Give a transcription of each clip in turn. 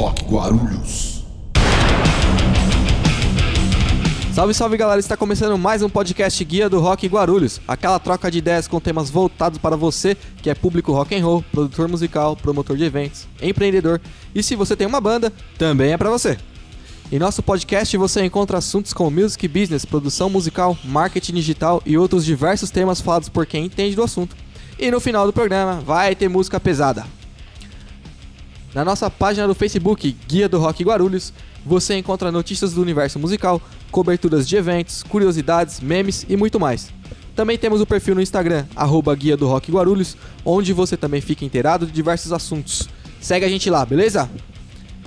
Rock Guarulhos. Salve, salve galera, está começando mais um podcast Guia do Rock Guarulhos, aquela troca de ideias com temas voltados para você que é público rock and roll, produtor musical, promotor de eventos, empreendedor e se você tem uma banda, também é para você. Em nosso podcast você encontra assuntos como music business, produção musical, marketing digital e outros diversos temas falados por quem entende do assunto. E no final do programa vai ter música pesada. Na nossa página do Facebook Guia do Rock Guarulhos, você encontra notícias do universo musical, coberturas de eventos, curiosidades, memes e muito mais. Também temos o perfil no Instagram, arroba Guia do Rock Guarulhos, onde você também fica inteirado de diversos assuntos. Segue a gente lá, beleza?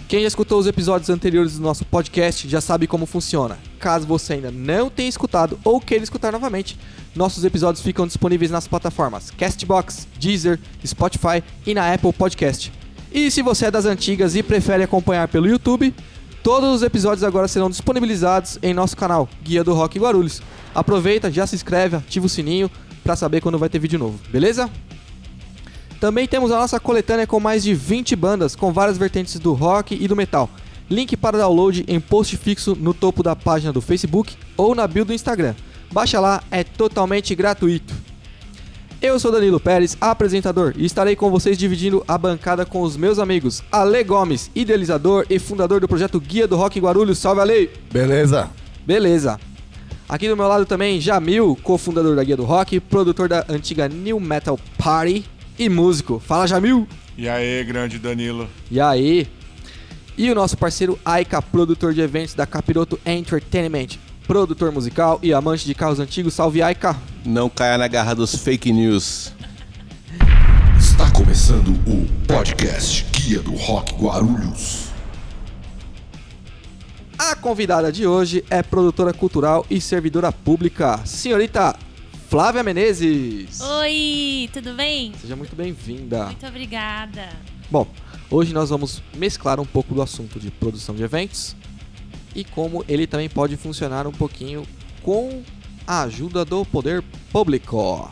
Quem já escutou os episódios anteriores do nosso podcast já sabe como funciona. Caso você ainda não tenha escutado ou queira escutar novamente, nossos episódios ficam disponíveis nas plataformas Castbox, Deezer, Spotify e na Apple Podcast. E se você é das antigas e prefere acompanhar pelo YouTube, todos os episódios agora serão disponibilizados em nosso canal Guia do Rock Guarulhos. Aproveita, já se inscreve, ativa o sininho para saber quando vai ter vídeo novo, beleza? Também temos a nossa coletânea com mais de 20 bandas com várias vertentes do rock e do metal. Link para download em post fixo no topo da página do Facebook ou na bio do Instagram. Baixa lá, é totalmente gratuito. Eu sou Danilo Pérez, apresentador, e estarei com vocês dividindo a bancada com os meus amigos Ale Gomes, idealizador e fundador do projeto Guia do Rock Guarulhos. Salve, Ale! Beleza? Beleza. Aqui do meu lado também, Jamil, cofundador da Guia do Rock, produtor da antiga New Metal Party e músico. Fala, Jamil! E aí, grande Danilo? E aí? E o nosso parceiro Aika, produtor de eventos da Capiroto Entertainment, produtor musical e amante de carros antigos. Salve, Aika! Não caia na garra dos fake news. Está começando o podcast Guia do Rock Guarulhos. A convidada de hoje é produtora cultural e servidora pública, senhorita Flávia Menezes. Oi, tudo bem? Seja muito bem-vinda. Muito obrigada. Bom, hoje nós vamos mesclar um pouco do assunto de produção de eventos e como ele também pode funcionar um pouquinho com a ajuda do poder público.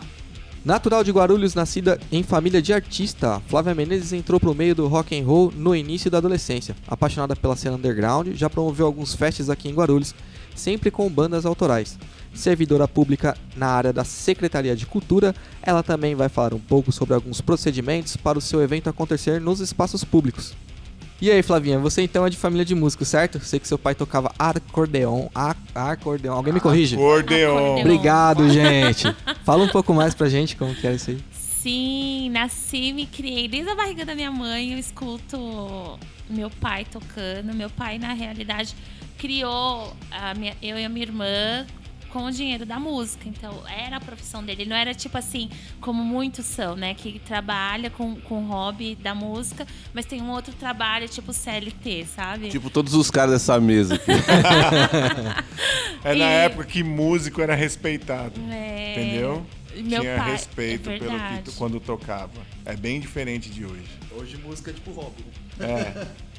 Natural de Guarulhos, nascida em família de artista, Flávia Menezes entrou pro meio do rock and roll no início da adolescência. Apaixonada pela cena underground, já promoveu alguns festes aqui em Guarulhos, sempre com bandas autorais. Servidora pública na área da Secretaria de Cultura, ela também vai falar um pouco sobre alguns procedimentos para o seu evento acontecer nos espaços públicos. E aí, Flavinha, você então é de família de músicos, certo? Sei que seu pai tocava acordeon. Acordeon. Alguém me corrige? Acordeon. Acordeon. Obrigado, gente. Fala um pouco mais pra gente como que é isso aí. Sim, nasci, me criei desde a barriga da minha mãe. Eu escuto meu pai tocando. Meu pai, na realidade, criou a minha- eu e a minha irmã com o dinheiro da música. Então, era a profissão dele. Ele não era tipo assim, como muitos são, né? Que trabalha com, com o hobby da música, mas tem um outro trabalho, tipo CLT, sabe? Tipo todos os caras dessa mesa aqui. É na E- época que músico era respeitado. É, Entendeu? Meu Tinha pai, respeito é pelo que quando tocava. É bem diferente de hoje. Hoje música é tipo hobby. É.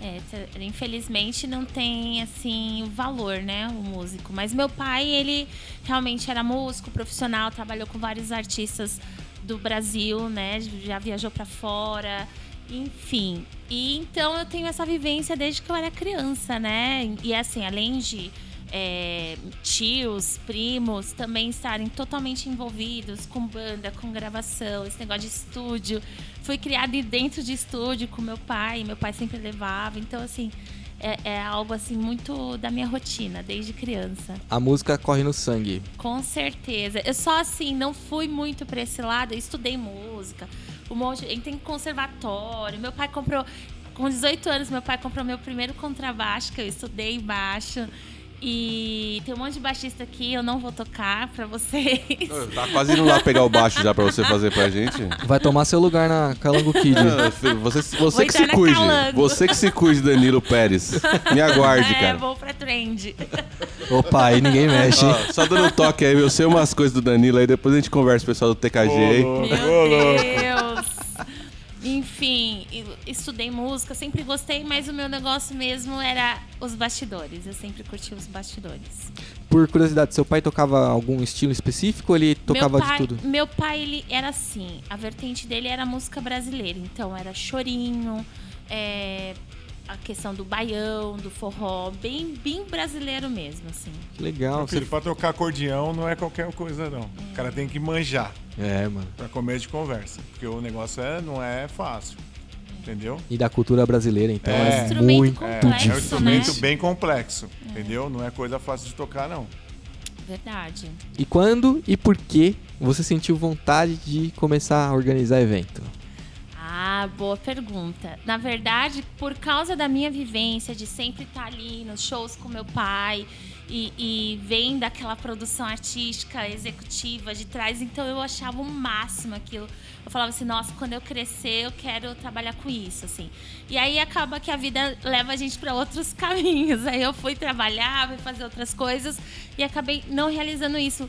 É, infelizmente não tem assim o valor, né, o músico. Mas meu pai, ele realmente era músico profissional, trabalhou com vários artistas do Brasil, né, já viajou pra fora, enfim. E então eu tenho essa vivência desde que eu era criança, né? E assim, além de é, tios, primos também estarem totalmente envolvidos com banda, com gravação, esse negócio de estúdio. Fui criada dentro de estúdio com meu pai, meu pai sempre levava. Então, assim, é, é algo assim muito da minha rotina, desde criança. A música corre no sangue. Com certeza. Eu só assim, não fui muito pra esse lado. Eu estudei música. Um monte. Entrei em conservatório. Meu pai comprou. Com 18 anos, meu pai comprou meu primeiro contrabaixo, que eu estudei baixo. E tem um monte de baixista aqui, eu não vou tocar pra vocês. tá quase indo lá pegar o baixo já pra você fazer pra gente. Vai tomar seu lugar na Calango Kid. Você, você que se cuide. Calango. Você que se cuide, Danilo Pérez. Me aguarde, é, cara. vou pra trend. Opa, aí ninguém mexe. hein? Ó, só dando um toque aí, eu sei umas coisas do Danilo aí, depois a gente conversa com o pessoal do TKG aí. Meu. Deus! Enfim, estudei música, sempre gostei, mas o meu negócio mesmo era os bastidores. Eu sempre curti os bastidores. Por curiosidade, seu pai tocava algum estilo específico ou ele tocava pai, de tudo? Meu pai, ele era assim. A vertente dele era música brasileira. Então, era chorinho, é, a questão do baião, do forró, bem, bem brasileiro mesmo, assim. Legal. Meu filho, Você... pra tocar acordeão não é qualquer coisa, não. O cara tem que manjar É, mano. pra começo de conversa. Porque o negócio é, não é fácil. Entendeu? E da cultura brasileira, então, É. é, Instrumento muito É, Complexo, é um instrumento né? bem complexo. Entendeu? Não é coisa fácil de tocar, não. Verdade. E quando e por que você sentiu vontade de começar a organizar evento? Ah, boa pergunta. Na verdade, por causa da minha vivência de sempre estar ali nos shows com meu pai e, e vendo aquela produção artística, executiva de trás, então eu achava o máximo aquilo. Eu falava assim, nossa, quando eu crescer eu quero trabalhar com isso, assim. E aí acaba que a vida leva a gente para outros caminhos. Aí eu fui trabalhar, fui fazer outras coisas e acabei não realizando isso.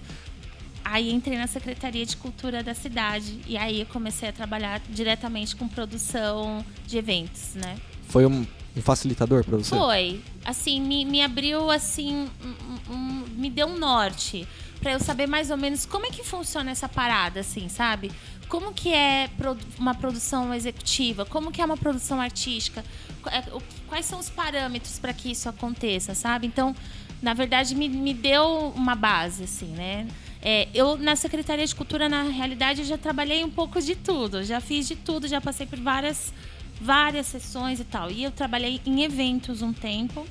Aí entrei na Secretaria de Cultura da cidade e aí eu comecei a trabalhar diretamente com produção de eventos, né? Foi um, um facilitador pra você? Foi. Assim, me, me abriu assim, um- um- me deu um norte Pra eu saber mais ou menos como é que funciona essa parada, assim, sabe? Como que é uma produção executiva? Como que é uma produção artística? É, Quais são os parâmetros para que isso aconteça, sabe? Então, na verdade, me, me deu uma base, assim, né? É, eu, na Secretaria de Cultura, na realidade, eu já trabalhei um pouco de tudo. Já fiz de tudo, já passei por várias, várias sessões e tal. E eu trabalhei em eventos um tempo,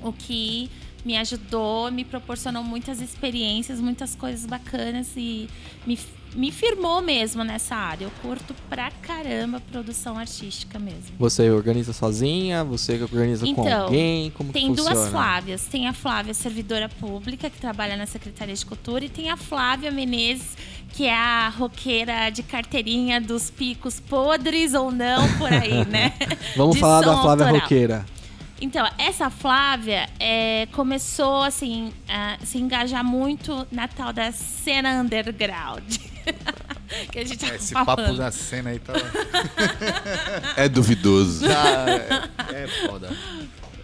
o que me ajudou, me proporcionou muitas experiências, muitas coisas bacanas e me, me firmou mesmo nessa área. Eu curto pra caramba produção artística mesmo. Você organiza sozinha? Você organiza com Então, alguém? Como Tem duas? Flávias. Tem a Flávia servidora pública, que trabalha na Secretaria de Cultura, e tem a Flávia Menezes, que é a roqueira de carteirinha dos picos podres ou não por aí, né? Vamos De falar da Flávia autoral. Roqueira. Então, essa Flávia é, começou assim a se engajar muito na tal da cena underground. que a gente tá Esse falando. papo da cena aí tá. É duvidoso. tá é, é foda.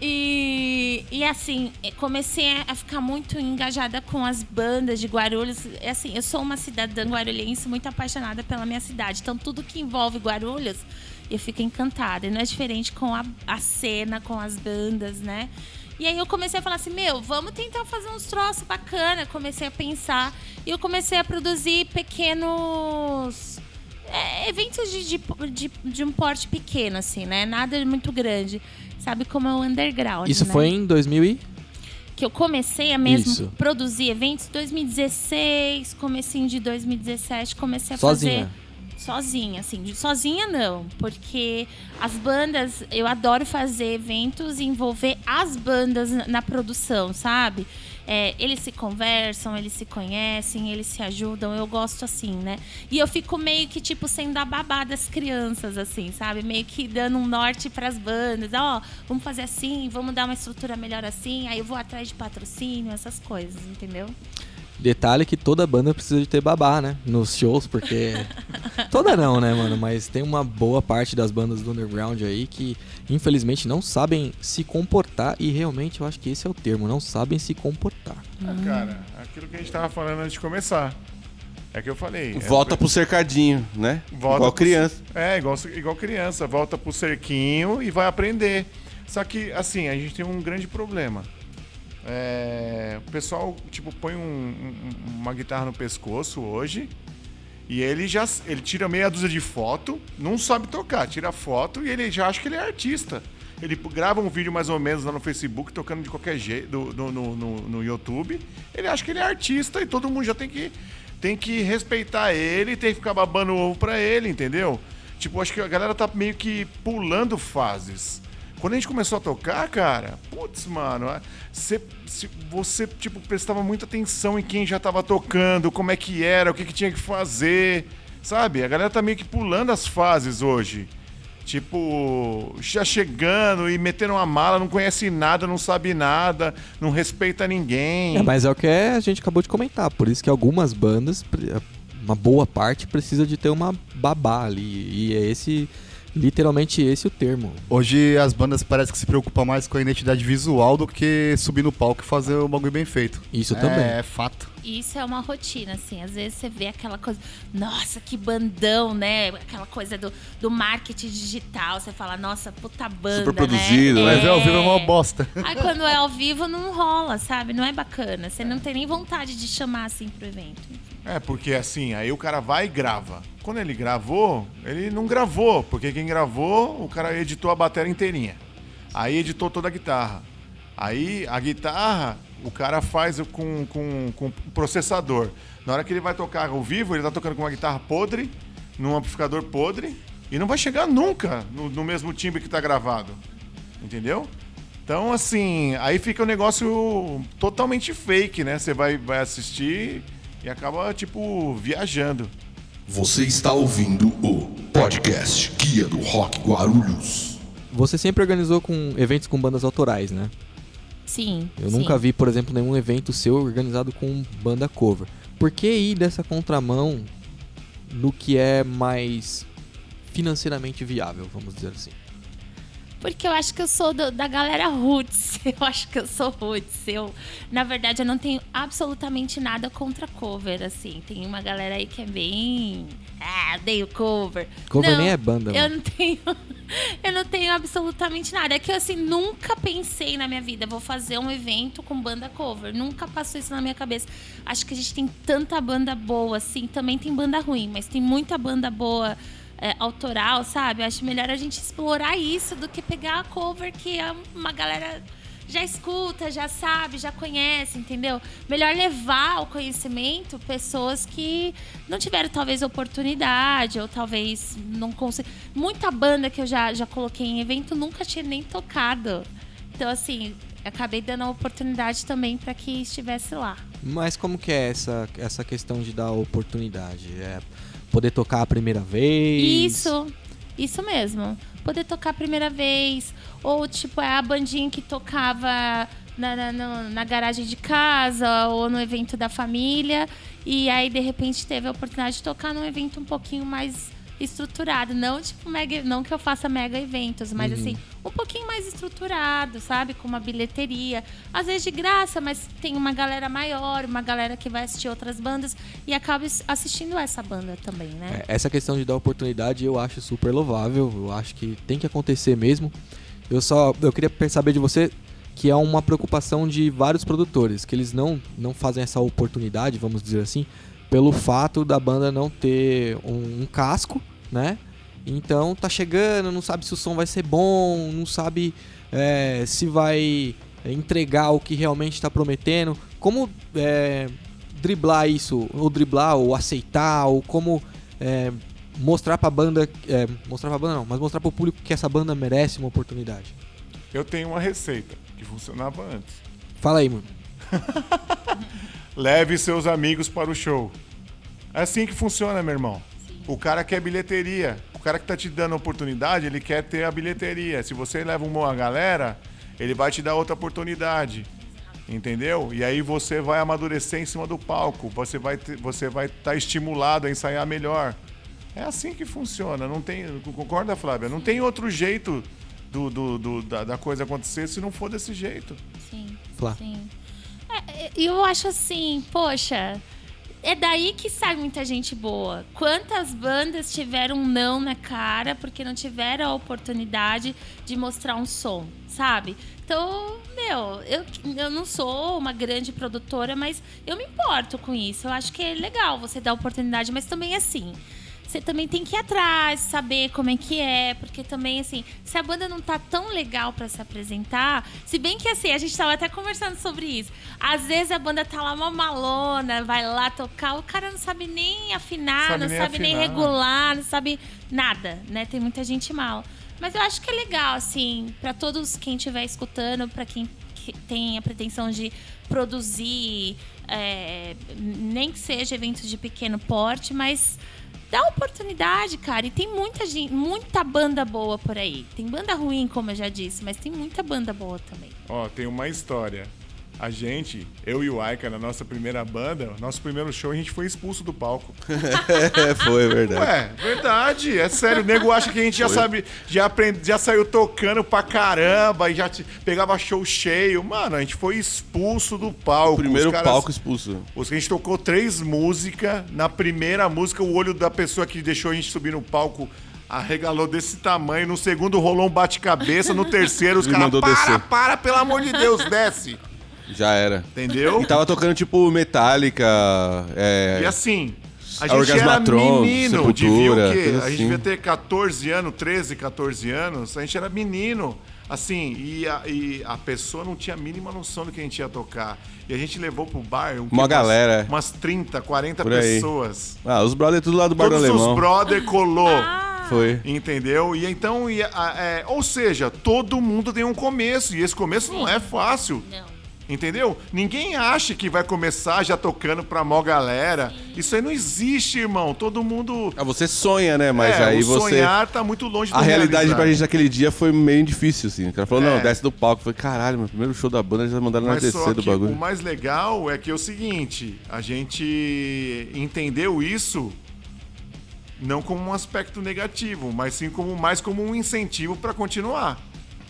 E, e assim, comecei a ficar muito engajada com as bandas de Guarulhos. É Assim, eu sou uma cidadã guarulhense muito apaixonada pela minha cidade. Então, tudo que envolve Guarulhos, eu fico encantada. E não é diferente com a, a cena, com as bandas, né? E aí eu comecei a falar assim, meu, vamos tentar fazer uns troços bacana. Comecei a pensar e eu comecei a produzir pequenos é, eventos de, de, de, de um porte pequeno, assim, né? Nada muito grande. Sabe como é o underground, Isso né? foi em 2000 e... Que eu comecei a mesmo Isso. produzir eventos em 2016, comecinho de 2017, comecei a Sozinha? fazer... Sozinha, assim. Sozinha não, porque as bandas... Eu adoro fazer eventos e envolver as bandas na, produção, sabe? É, eles se conversam, eles se conhecem, eles se ajudam. Eu gosto assim, né? E eu fico meio que, tipo, sendo a babá das crianças, assim, sabe? Meio que dando um norte pras bandas. Ó, vamos fazer assim, vamos dar uma estrutura melhor assim. Aí eu vou atrás de patrocínio, essas coisas, entendeu? Detalhe que toda banda precisa de ter babá, né? Nos shows, porque. toda não, né, mano? Mas tem uma boa parte das bandas do underground aí que, infelizmente, não sabem se comportar. E realmente eu acho que esse é o termo, não sabem se comportar. Ah, cara, aquilo que a gente tava falando antes de começar. É que eu falei. é- Volta pro cercadinho, né? Volta Igual pro- criança. É, igual, igual criança. Volta pro cerquinho e vai aprender. Só que, assim, a gente tem um grande problema. É, o pessoal, tipo, põe um- um- uma guitarra no pescoço hoje e ele já ele tira meia dúzia de foto, não sabe tocar, tira foto e ele já acha que ele é artista. Ele grava um vídeo mais ou menos lá no Facebook, tocando de qualquer jeito, no, no, no, no YouTube. Ele acha que ele é artista e todo mundo já tem que, tem que respeitar ele, tem que ficar babando o ovo pra ele, entendeu? Tipo, acho que a galera tá meio que pulando fases. Quando a gente começou a tocar, cara, putz, mano, a- cê- se você, tipo, prestava muita atenção em quem já tava tocando, como é que era, o que, que tinha que fazer, sabe? A galera tá meio que pulando as fases hoje. Tipo, já chegando e metendo uma mala, não conhece nada, não sabe nada, não respeita ninguém. É, mas é o que a gente acabou de comentar. Por isso que algumas bandas, uma boa parte, precisa de ter uma babá ali. E é esse Literalmente esse é o termo. Hoje as bandas parecem que se preocupam mais com a identidade visual do que subir no palco e fazer o bagulho bem feito. Isso é, também. É fato. Isso é uma rotina, assim. Às vezes você vê aquela coisa, nossa, que bandão, né? Aquela coisa do, do marketing digital. Você fala, nossa, puta banda. Super produzido, né? né? Mas é ao vivo é uma bosta. Aí quando é ao vivo não rola, sabe? Não é bacana. Você não tem nem vontade de chamar assim pro evento. É, porque assim, aí o cara vai e grava. Quando ele gravou, ele não gravou, porque quem gravou, o cara editou a bateria inteirinha. Aí editou toda a guitarra. Aí a guitarra, o cara faz com, com, com processador. Na hora que ele vai tocar ao vivo, ele tá tocando com uma guitarra podre, num amplificador podre, e não vai chegar nunca no, no mesmo timbre que tá gravado. Entendeu? Então, assim, aí fica um negócio totalmente fake, né? Você vai, vai assistir e acaba, tipo, viajando. Você está ouvindo o podcast Guia do Rock Guarulhos. Você sempre organizou com eventos com bandas autorais, né? Sim. Eu sim. nunca vi, por exemplo, nenhum evento seu organizado com banda cover. Por que ir dessa contramão no que é mais financeiramente viável, vamos dizer assim? Porque eu acho que eu sou do- da galera roots. Eu acho que eu sou roots. Eu, na verdade, eu não tenho absolutamente nada contra cover, assim. Tem uma galera aí que é bem. Ah, odeio cover. Cover Não, nem é banda, Eu mano. não tenho. Eu não tenho absolutamente nada. É que eu, assim, nunca pensei na minha vida, vou fazer um evento com banda cover. Nunca passou isso na minha cabeça. Acho que a gente tem tanta banda boa, assim. Também tem banda ruim, mas tem muita banda boa é, autoral, sabe? Eu acho melhor a gente explorar isso do que pegar a cover que uma galera já escuta, já sabe, já conhece, entendeu? Melhor levar o conhecimento pessoas que não tiveram talvez oportunidade ou talvez não conseguiram. Muita banda que eu já, já coloquei em evento nunca tinha nem tocado. Então, assim, acabei dando a oportunidade também para que estivesse lá. Mas como que é essa, essa questão de dar oportunidade? É poder tocar a primeira vez? Isso, isso mesmo. Poder tocar a primeira vez. Ou, tipo, é a bandinha que tocava na, na, na garagem de casa ou no evento da família. E aí, de repente, teve a oportunidade de tocar num evento um pouquinho mais estruturado. Não, tipo, mega, não que eu faça mega eventos, mas assim, um pouquinho mais estruturado, sabe? Com uma bilheteria. Às vezes de graça, mas tem uma galera maior, uma galera que vai assistir outras bandas e acaba assistindo essa banda também, né? É, Essa questão de dar oportunidade eu acho super louvável. Eu acho que tem que acontecer mesmo. Eu só eu queria saber de você que é uma preocupação de vários produtores, que eles não, não fazem essa oportunidade, vamos dizer assim, pelo fato da banda não ter um, um casco, né? Então tá chegando, não sabe se o som vai ser bom, não sabe é, se vai entregar o que realmente está prometendo. Como é, driblar isso, ou driblar, ou aceitar, ou como é, mostrar pra banda, é, mostrar pra banda não, mas mostrar pro público que essa banda merece uma oportunidade. Eu tenho uma receita que funcionava antes. Fala aí, mano. Leve seus amigos para o show. É assim que funciona, meu irmão. O cara quer bilheteria. O cara que tá te dando a oportunidade, ele quer ter a bilheteria. Se você leva uma galera, ele vai te dar outra oportunidade. Entendeu? E aí você vai amadurecer em cima do palco. Você vai ter- você vai estar estimulado a ensaiar melhor. É assim que funciona. Não tem, concorda, Flávia? Não tem outro jeito do, do- do- da, da coisa acontecer se não for desse jeito. Sim. Flá. Sim. É, E eu acho assim, poxa, é daí que sai muita gente boa. Quantas bandas tiveram um não na cara porque não tiveram a oportunidade de mostrar um som, sabe? Então, meu, eu, eu não sou uma grande produtora, mas eu me importo com isso. Eu acho que é legal você dar oportunidade, mas também assim. Você também tem que ir atrás, saber como é que é, porque também, assim, se a banda não tá tão legal pra se apresentar, se bem que, assim, a gente tava até conversando sobre isso. Às vezes a banda tá lá uma malona, vai lá tocar, o cara não sabe nem afinar, Sabe não nem sabe nem afinar. regular, não sabe nada, né? Tem muita gente mal. Mas eu acho que é legal, assim, pra todos quem estiver escutando, pra quem que tem a pretensão de produzir, é, nem que seja eventos de pequeno porte, mas dá oportunidade, cara. E tem muita gente, muita banda boa por aí. Tem banda ruim, como eu já disse, mas tem muita banda boa também. Ó, tem uma história. A gente, eu e o Aika, na nossa primeira banda, nosso primeiro show, a gente foi expulso do palco. Foi, é verdade. Ué, verdade, é sério. O nego acha que a gente já sabe, já, aprende, já saiu tocando pra caramba e já te- pegava show cheio. Mano, a gente foi expulso do palco. Primeiro Os caras- palco expulso. Os que a gente tocou três músicas. Na primeira música, o olho da pessoa que deixou a gente subir no palco arregalou desse tamanho. No segundo, rolou um bate-cabeça. No terceiro, os caras. Para, descer." para, pelo amor de Deus, desce. Já era. Entendeu? E tava tocando tipo Metallica, é, E assim, a A gente era menino, devia Sepultura, o quê? coisa A gente assim. devia ter 14 anos, 13, 14 anos, a gente era menino. Assim, e a, e a pessoa não tinha a mínima noção do que a gente ia tocar. E a gente levou pro bar um, Uma umas- galera. Umas 30, 40 Por aí. pessoas. Ah, os brothers tudo lá do Bar do Todos Alemão. os brother colou. Foi. Entendeu? E então, e, a- é, ou seja, todo mundo tem um começo, e esse começo não é fácil. Não. Entendeu? Ninguém acha que vai começar já tocando pra mó galera. Isso aí não existe, irmão. Todo mundo. Ah, você sonha, né? Mas é, aí o você. sonhar tá muito longe do A realidade realizar. pra gente naquele dia foi meio difícil, assim. O cara falou, É. não, desce do palco. Eu falei, caralho, meu primeiro show da banda já mandaram só descer do bagulho. o mais legal é que é o seguinte: a gente entendeu isso não como um aspecto negativo, mas sim como mais como um incentivo pra continuar,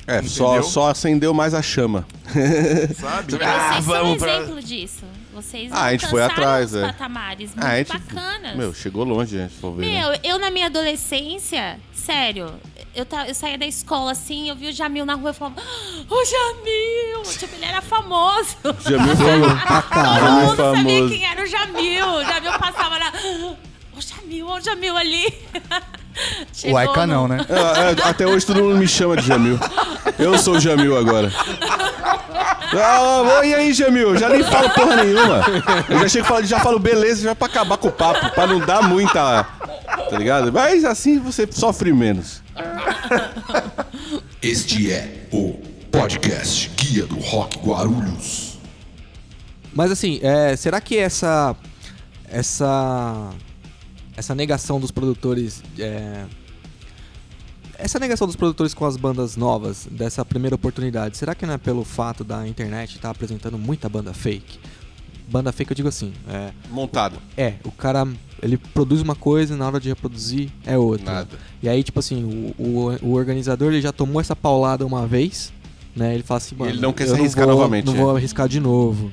É, só, só acendeu mais a chama. sabe? Vocês Ah, são vamos um pra- exemplo disso. Vocês Ah, a gente foi atrás, uns é. patamares muito Ah, a gente, bacanas. Meu, chegou longe, gente for ver. né? Meu, eu na minha adolescência, sério, eu, ta- eu saía da escola assim, eu vi o Jamil na rua e falava, ô Jamil! Tipo, ele era famoso. Jamil falou. Pra Todo caralho. mundo sabia famoso. quem era o Jamil. O Jamil passava lá, ô Jamil, ô Jamil ali. O Chegou Aika no- não, né? É, é, até hoje todo mundo me chama de Jamil. Eu sou o Jamil agora. Ah, e aí, Jamil? Já nem falo porra nenhuma. Eu já chego falo, já falo beleza, já pra acabar com o papo, pra não dar muita. Tá ligado? Mas assim você sofre menos. Este é o podcast Guia do Rock Guarulhos. Mas assim, é, será que essa essa essa negação dos produtores é, essa negação dos produtores com as bandas novas dessa primeira oportunidade, será que não é pelo fato da internet estar apresentando muita banda fake? Banda fake eu digo assim, é, Montado. é, o cara ele produz uma coisa e na hora de reproduzir é outra. Nada. E aí tipo assim, o, o, o organizador ele já tomou essa paulada uma vez, né? Ele fala assim, mano, ele não quer se arriscar vou- novamente, Não é. vou arriscar de novo.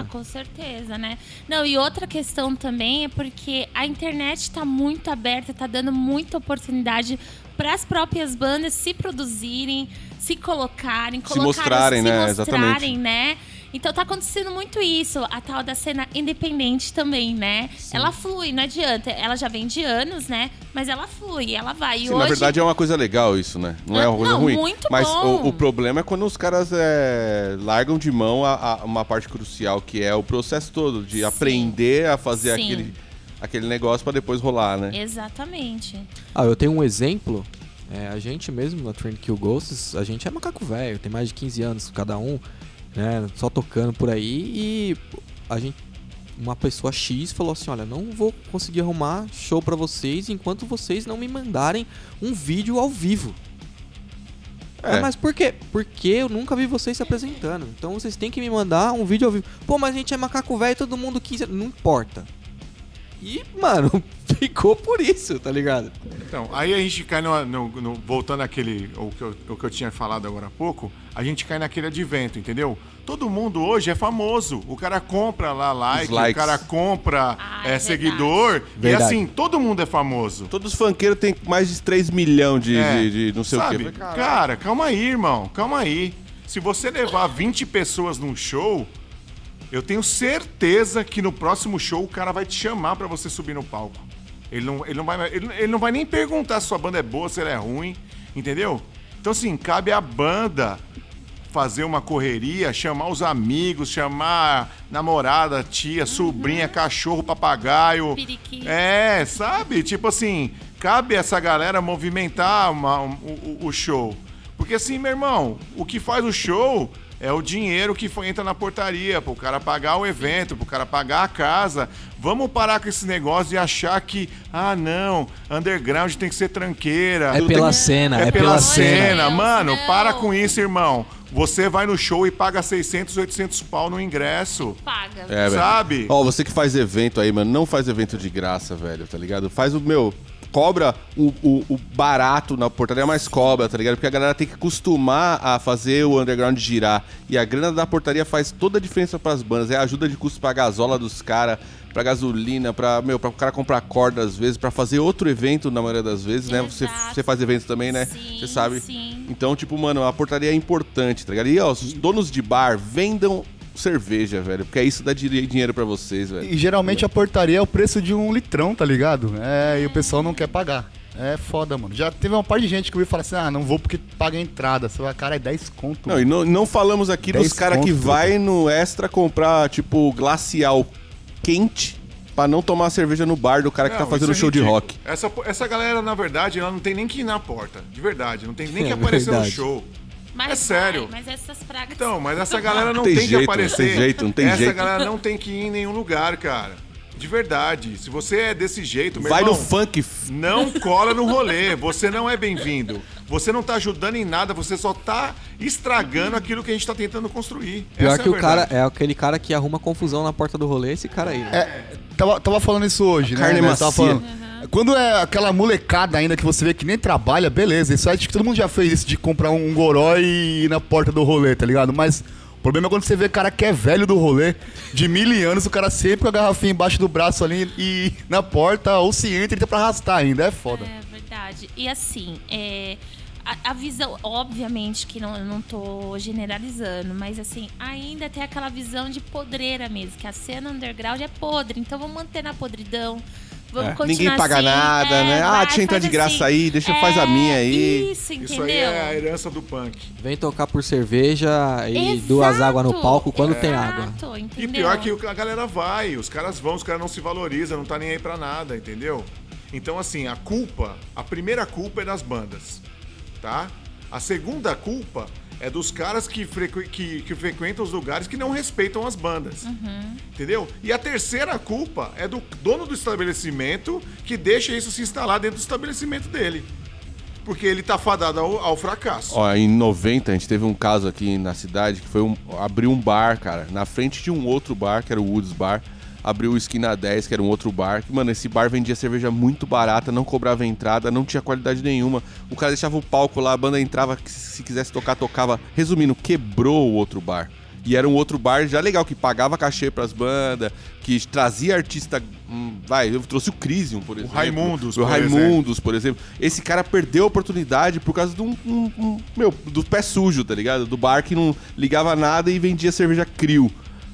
Ah, com certeza, né? Não, e outra questão também é porque a internet tá muito aberta, tá dando muita oportunidade para as próprias bandas se produzirem, se colocarem, colocarem, mostrarem, se né? mostrarem, Exatamente. né? Então tá acontecendo muito isso, a tal da cena independente também, né? Ela flui, não adianta. Ela já vem de anos, né? Mas ela flui, ela vai. E Sim, hoje, na verdade é uma coisa legal isso, né? Não é uma coisa Não, ruim. muito Mas bom. o, o problema é quando os caras é, largam de mão a, a- uma parte crucial, que é o processo todo, de Sim. aprender a fazer Sim. aquele, aquele negócio pra depois rolar, né? Exatamente. Ah, eu tenho um exemplo. É, a gente mesmo na Trend Kill Ghosts, a gente é macaco velho, tem mais de 15 anos cada um, né? Só tocando por aí e a gente. Uma pessoa X falou assim: Olha, não vou conseguir arrumar show pra vocês enquanto vocês não me mandarem um vídeo ao vivo. É. Ah, mas por quê? Porque eu nunca vi vocês se apresentando. Então vocês têm que me mandar um vídeo ao vivo. Pô, mas a gente é macaco velho, todo mundo 15 anos. Não importa. E, mano, ficou por isso, tá ligado? Então, aí a gente cai no, no- no- voltando àquele, o que, eu, o que eu tinha falado agora há pouco, a gente cai naquele advento, entendeu? Todo mundo hoje é famoso. O cara compra lá like, o cara compra Ah, é, é seguidor. E Verdade. assim, todo mundo é famoso. Todos os funkeiros têm mais de 3 milhões de, É, de- de não sei sabe? o quê. Cara, calma aí, irmão. Calma aí. Se você levar 20 pessoas num show, eu tenho certeza que no próximo show o cara vai te chamar pra você subir no palco. Ele não, ele, não vai, ele, ele não vai nem perguntar se sua banda é boa, se ela é ruim, entendeu? Então, assim, cabe à banda fazer uma correria, chamar os amigos, chamar namorada, tia, sobrinha, cachorro, papagaio. Periquito. É, sabe? Tipo assim, cabe essa galera movimentar uma- um- o, o show. Porque assim, meu irmão, o que faz o show É o dinheiro que foi, entra na portaria, pro cara pagar o evento, pro cara pagar a casa. Vamos parar com esse negócio e achar que, ah, não, underground tem que ser tranqueira. É pela tem- cena, é, é pela pela cena. cena. Mano, Não. para com isso, irmão. Você vai no show e paga 600, 800 pau no ingresso. Paga. É, velho. Sabe? Ó, você que faz evento aí, mano, não faz evento de graça, velho, tá ligado? Faz o meu. Cobra o, o- o barato na portaria, mas cobra, tá ligado? Porque a galera tem que acostumar a fazer o underground girar. E a grana da portaria faz toda a diferença pras bandas. É a ajuda de custo pra gasola dos caras, pra gasolina, pra, meu, pra o cara comprar corda às vezes, pra fazer outro evento na maioria das vezes, né? Você, você faz eventos também, né? Sim, Você sabe. sim. Então, tipo, mano, a portaria é importante, tá ligado? E, ó, os donos de bar, vendam cerveja, velho. Porque isso dá dinheiro pra vocês, velho. E geralmente a portaria é o preço de um litrão, tá ligado? É, e o pessoal não quer pagar. É foda, mano. Já teve uma parte de gente que veio falar assim: ah, não vou porque paga a entrada. Vai, cara, é 10 conto. Não, e não, não falamos aqui 10 dos caras que vai no extra comprar, tipo, glacial quente pra não tomar cerveja no bar do cara que tá Não, fazendo isso é show de ridículo. rock. Essa, essa galera, na verdade, ela não tem nem que ir na porta. De verdade. Não tem nem que É aparecer verdade. no show. Mas é sério. vai, mas essas pragas. Então, mas essa galera não Tem tem, jeito, que aparecer. não tem jeito, não tem essa jeito. galera não tem que ir em nenhum lugar, cara. De verdade. Se você é desse jeito, meu Vai no irmão, funk. f- não cola no rolê. Você não é bem-vindo. Você não tá ajudando em nada, você só tá estragando aquilo que a gente tá tentando construir. Pior Essa que é a o cara é aquele cara que arruma confusão na porta do rolê, esse cara aí. Né? É, tava, tava falando isso hoje, A né? carne né? macia. Tava falando. Quando é aquela molecada ainda que você vê que nem trabalha, beleza. Isso acho que todo mundo já fez isso de comprar um goró e ir na porta do rolê, tá ligado? Mas o problema é quando você vê cara que é velho do rolê, de mil anos, o cara sempre com a garrafinha embaixo do braço ali e na porta, ou se entra e tem pra arrastar ainda. É foda. É verdade. E assim, é, a, a visão, obviamente que não, eu não tô generalizando, mas assim, ainda tem aquela visão de podreira mesmo, que a cena underground é podre, então vamos manter na podridão. Vamos É. Ninguém paga assim, nada, é, né? Ah, vai, deixa eu entrar de graça assim. aí, deixa eu- faz a minha aí. Isso, entendeu? Isso aí é a herança do punk. Vem tocar por cerveja e Exato, duas águas no palco quando tem água. exato, E Entendeu? pior que a galera vai, os caras vão, os caras não se valorizam, não tá nem aí pra nada, entendeu? Então, assim, a culpa, a primeira culpa é das bandas, tá? A segunda culpa é dos caras que, frequ- que- que frequentam os lugares que não respeitam as bandas, entendeu? E a terceira culpa é do dono do estabelecimento que deixa isso se instalar dentro do estabelecimento dele. Porque ele tá fadado ao, ao fracasso. Ó, em 90 a gente teve um caso aqui na cidade que foi um. abriu um bar, cara, na frente de um outro bar, que era o Woods Bar. Abriu o Esquina 10, que era um outro bar. Que, mano, esse bar vendia cerveja muito barata, não cobrava entrada, não tinha qualidade nenhuma. O cara deixava o palco lá, a banda entrava, se quisesse tocar, tocava. Resumindo, quebrou o outro bar. E era um outro bar já legal, que pagava cachê pras bandas, que trazia artista. hum, vai, eu trouxe o Crisium, por exemplo. Raimundos, o Raimundos, por exemplo. Esse cara perdeu a oportunidade por causa de um, um- um- meu, do pé sujo, tá ligado? Do bar que não ligava nada e vendia cerveja crio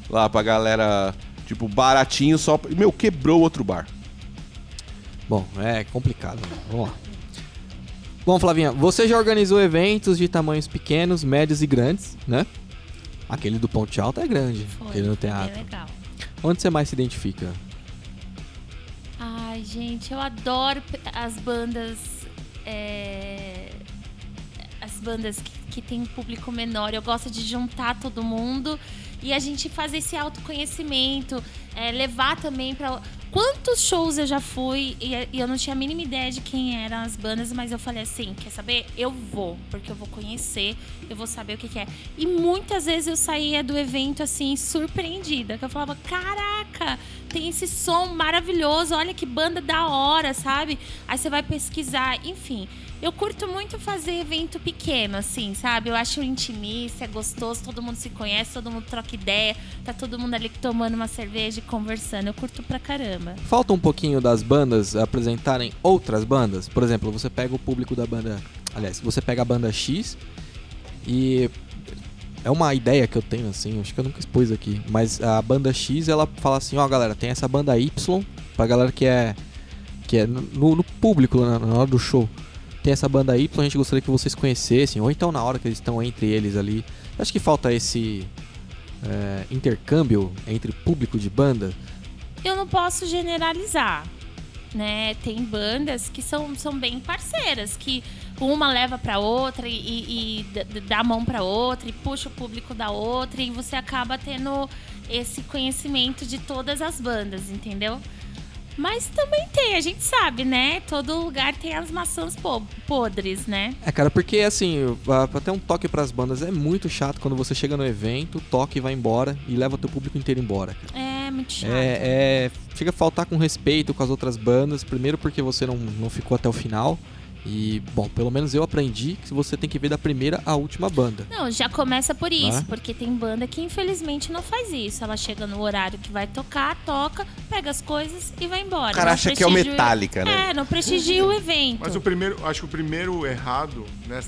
lá pra galera, tipo, baratinho só. Meu, quebrou outro bar. Bom, é complicado. né? Vamos lá. Bom, Flavinha, você já organizou eventos de tamanhos pequenos, médios e grandes, né? Aquele do Ponte Alto é grande, Foi, aquele no teatro. legal. Onde você mais se identifica? Ai, gente, eu adoro as bandas. é, As bandas que, que tem um público menor. Eu gosto de juntar todo mundo e a gente fazer esse autoconhecimento. É, levar também pra. Quantos shows eu já fui e, eu não tinha a mínima ideia de quem eram as bandas, mas eu falei assim: quer saber? Eu vou, porque eu vou conhecer, eu vou saber o que, que é. E muitas vezes eu saía do evento assim, surpreendida, que eu falava: caraca, tem esse som maravilhoso, olha que banda da hora, sabe? Aí você vai pesquisar, enfim. Eu curto muito fazer evento pequeno, assim, sabe? Eu acho intimista, é gostoso, todo mundo se conhece, todo mundo troca ideia, tá todo mundo ali tomando uma cerveja conversando. Eu curto pra caramba. Falta um pouquinho das bandas apresentarem outras bandas. Por exemplo, você pega o público da banda. Aliás, você pega a banda X e. É uma ideia que eu tenho, assim, acho que eu nunca expus aqui. Mas a banda X, ela fala assim: ó, galera, tem essa banda Y, pra galera que é. que é no, no público, na, na hora do show. Tem essa banda Y, a gente gostaria que vocês conhecessem, ou então na hora que eles estão entre eles ali. Acho que falta esse. É, intercâmbio entre público de banda. Eu não posso generalizar, né? Tem bandas que são, são bem parceiras, que uma leva pra outra e, e- e dá a mão pra outra e puxa o público da outra e você acaba tendo esse conhecimento de todas as bandas, entendeu? Mas também tem, a gente sabe, né? Todo lugar tem as maçãs po- podres, né? É, cara, porque assim, ter um toque pras bandas é muito chato quando você chega no evento, toca e vai embora e leva teu público inteiro embora. cara. É muito chato. É, é, chega a faltar com respeito com as outras bandas, primeiro porque você não, não ficou até o final. E, bom, pelo menos eu aprendi que você tem que ver da primeira à última banda. Não, já começa por isso, Né? porque tem banda que infelizmente não faz isso. Ela chega no horário que vai tocar, toca, pega as coisas e vai embora. O cara Não acha que é o Metallica, né? É, não prestigia o evento. Mas o primeiro, acho que o primeiro errado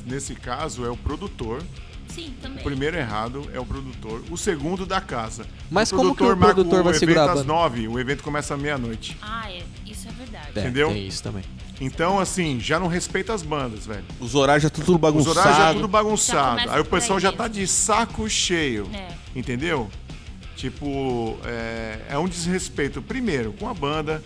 nesse, caso é o produtor. Sim, também. O primeiro errado é o produtor. O segundo da casa. Mas o como que o produtor vai evento segurar a às banda? nove, o evento começa à meia-noite. Ah, é, isso é verdade. É, Entendeu? Tem isso também. Então, assim, já não respeita as bandas, velho. Os horários já estão tudo Os bagunçados. horários já é tudo bagunçado. Aí o pessoal já tá de saco cheio. É. Entendeu? Tipo, é, é um desrespeito, primeiro, com a banda.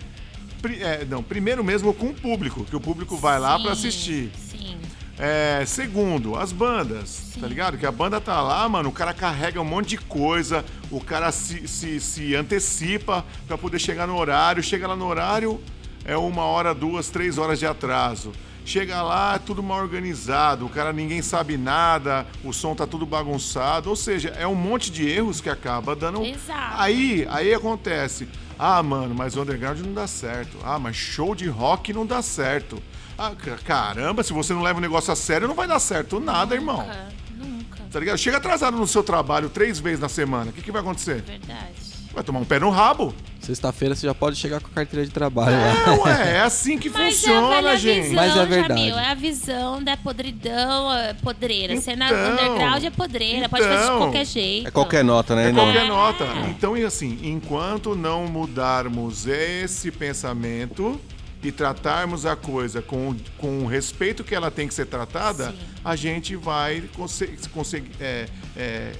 pri- é, não, primeiro mesmo com o público, que o público vai lá pra Sim, assistir. Sim. É, segundo, as bandas, tá ligado? Que a banda tá lá, mano, o cara carrega um monte de coisa, o cara se, se, se antecipa pra poder chegar no horário, chega lá no horário, é uma hora, duas, três horas de atraso. Chega lá, é tudo mal organizado, o cara ninguém sabe nada, o som tá tudo bagunçado, ou seja, é um monte de erros que acaba dando. Exato. Aí, aí acontece. Ah, mano, mas o underground não dá certo. Ah, mas show de rock não dá certo. Ah, ca- caramba, se você não leva o negócio a sério, não vai dar certo nada, irmão. Nunca, nunca. Tá ligado? Chega atrasado no seu trabalho três vezes na semana. O que, que vai acontecer? Verdade. Vai tomar um pé no rabo. Sexta-feira você já pode chegar com a carteira de trabalho lá. É, ué, é assim que Mas é a funciona, gente. visão, Mas é verdade. Jamil, é a visão da podridão é, podreira. Cena Então, underground é podreira, pode fazer de então. qualquer jeito. É qualquer nota, né? É qualquer nota. Então, e assim, enquanto não mudarmos esse pensamento e tratarmos a coisa com, com o respeito que ela tem que ser tratada, Sim. a gente vai conse- conseguir é, é,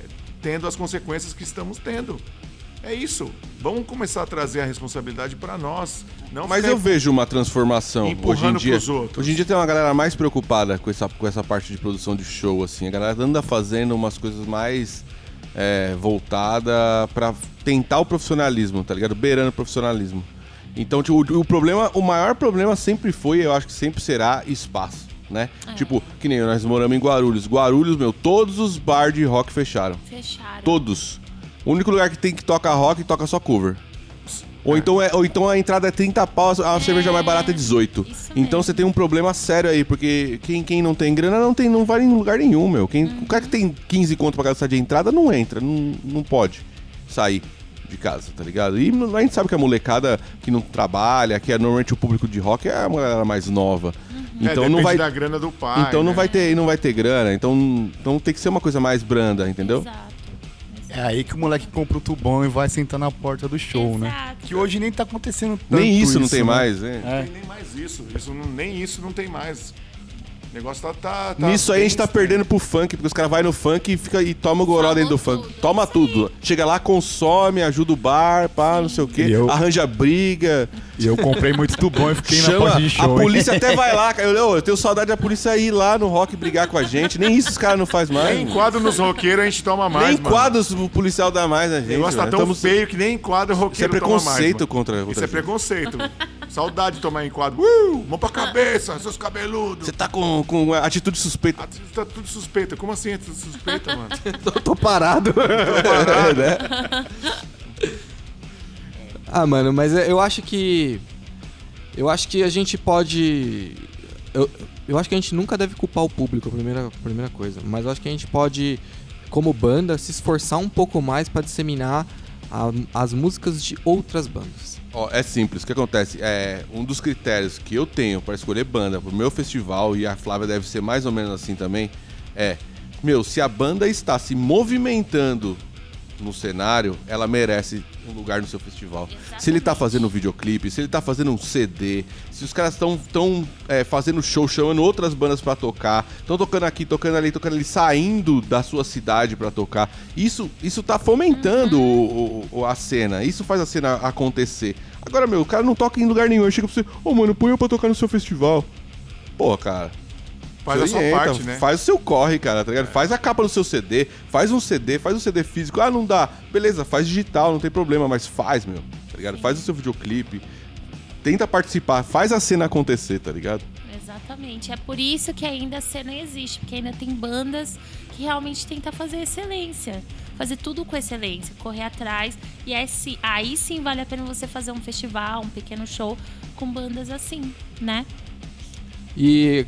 tendo as consequências que estamos tendo. É isso. Vamos começar a trazer a responsabilidade para nós. Não Mas eu vejo uma transformação hoje em Empurrando dia. pros outros. Hoje em dia tem uma galera mais preocupada com essa, com essa parte de produção de show, assim. A galera anda fazendo umas coisas mais é, voltada pra tentar o profissionalismo, tá ligado? Beirando o profissionalismo. Então, tipo, o, o problema, o maior problema sempre foi, eu acho que sempre será espaço, né? Tipo, que nem nós moramos em Guarulhos. Guarulhos, meu, todos os bar de rock fecharam. Fecharam. Todos. O único lugar que tem que toca rock toca só cover. Ou então, é, ou então a entrada é 30 pau, a cerveja mais barata é 18. isso Então você tem um problema sério aí, porque quem, quem não tem grana não, tem, não vai em lugar nenhum, meu. Quem, O cara que tem 15 conto pra gastar de entrada não entra, não, não pode sair de casa, tá ligado? E a gente sabe que a molecada que não trabalha, que é normalmente o público de rock, é uma galera mais nova. É, Então não depende vai. da grana do pai. Então não né? vai ter, não vai ter grana. Então, então tem que ser uma coisa mais branda, entendeu? Exato. É aí que o moleque compra o tubão e vai sentar na porta do show, né? Exato. Que hoje nem tá acontecendo tanto Nem isso não tem né? mais, né? É. Não tem nem mais isso. isso não- nem isso não tem mais. O negócio tá. tá, tá Nisso aí a gente tá estranho. perdendo pro funk, porque os caras vão no funk e, fica, e toma o goró dentro do tudo, funk. Toma tudo. Chega lá, consome, ajuda o bar, pá, não sei o quê. E eu- Arranja briga. E eu comprei muito tubão e fiquei na chama, porta de a show. hein? polícia até vai lá. cara. Eu, eu tenho saudade da polícia ir lá no rock brigar com a gente. Nem isso os caras não faz mais. Nem enquadro nos roqueiros a gente toma mais. nem mano. quadros o policial dá mais a O gente. negócio tá tão Tamo- feio que nem enquadro Isso é roqueiro toma mais. preconceito mano. contra, contra Isso a é gente. preconceito. Saudade de tomar enquadro. Uh, mão pra cabeça, seus cabeludos. Você tá com, com atitude suspeita. Ah, Tá tudo suspeito. Como assim é tudo suspeita, mano? tô, tô parado. É, né? Ah, mano, mas é- eu acho que. Eu acho que a gente pode. Eu, eu acho que a gente nunca deve culpar o público, a primeira, primeira coisa. Mas eu acho que a gente pode, como banda, se esforçar um pouco mais pra disseminar a- as músicas de outras bandas. Ó, é simples, o que acontece? É, um dos critérios que eu tenho para escolher banda pro meu festival, e a Flávia deve ser mais ou menos assim também, é, meu, se a banda está se movimentando no cenário, ela merece um lugar no seu festival. Se ele tá Exatamente. fazendo um videoclipe, se ele tá fazendo um CD, se os caras estão tão, é, fazendo show, chamando outras bandas pra tocar, estão tocando aqui, tocando ali, tocando ali, saindo da sua cidade pra tocar, isso, isso tá fomentando o- o- o- a cena, isso faz a cena acontecer. Agora, meu, o cara não toca em lugar nenhum. Chega pra você, ô, mano, põe eu pra tocar no seu festival. Pô, cara. Faz a sua orienta, parte, né? Faz o seu corre, cara, tá ligado? Faz a capa do seu CD, faz um CD, faz um CD físico. Ah, não dá. Beleza, faz digital, não tem problema, mas faz, meu. Tá ligado? Faz o seu videoclipe. Tenta participar, faz a cena acontecer, tá ligado? Exatamente. É por isso que ainda a cena existe, porque ainda tem bandas que realmente tentam fazer excelência. Fazer tudo com excelência, correr atrás. E aí, sim- aí sim vale a pena você fazer um festival, um pequeno show com bandas assim, né? E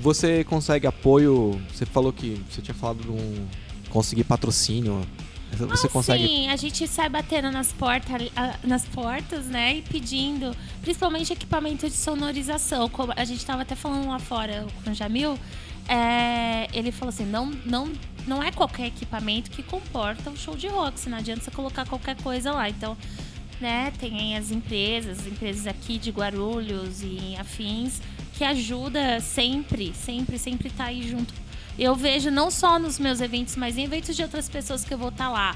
você consegue apoio. Você falou que você tinha falado de um. conseguir patrocínio. Você Ah, consegue. Sim, a gente sai batendo nas, porta, ah, nas portas, né? E pedindo, principalmente equipamento de sonorização. Como a gente tava até falando lá fora com o Jamil. é, ele falou assim: não, não, não é qualquer equipamento que comporta um show de rock. Não adianta você colocar qualquer coisa lá. Então, né, tem as empresas, as empresas aqui de Guarulhos e afins, que ajuda sempre, sempre, sempre tá aí junto. Eu vejo não só nos meus eventos, mas em eventos de outras pessoas que eu vou estar lá.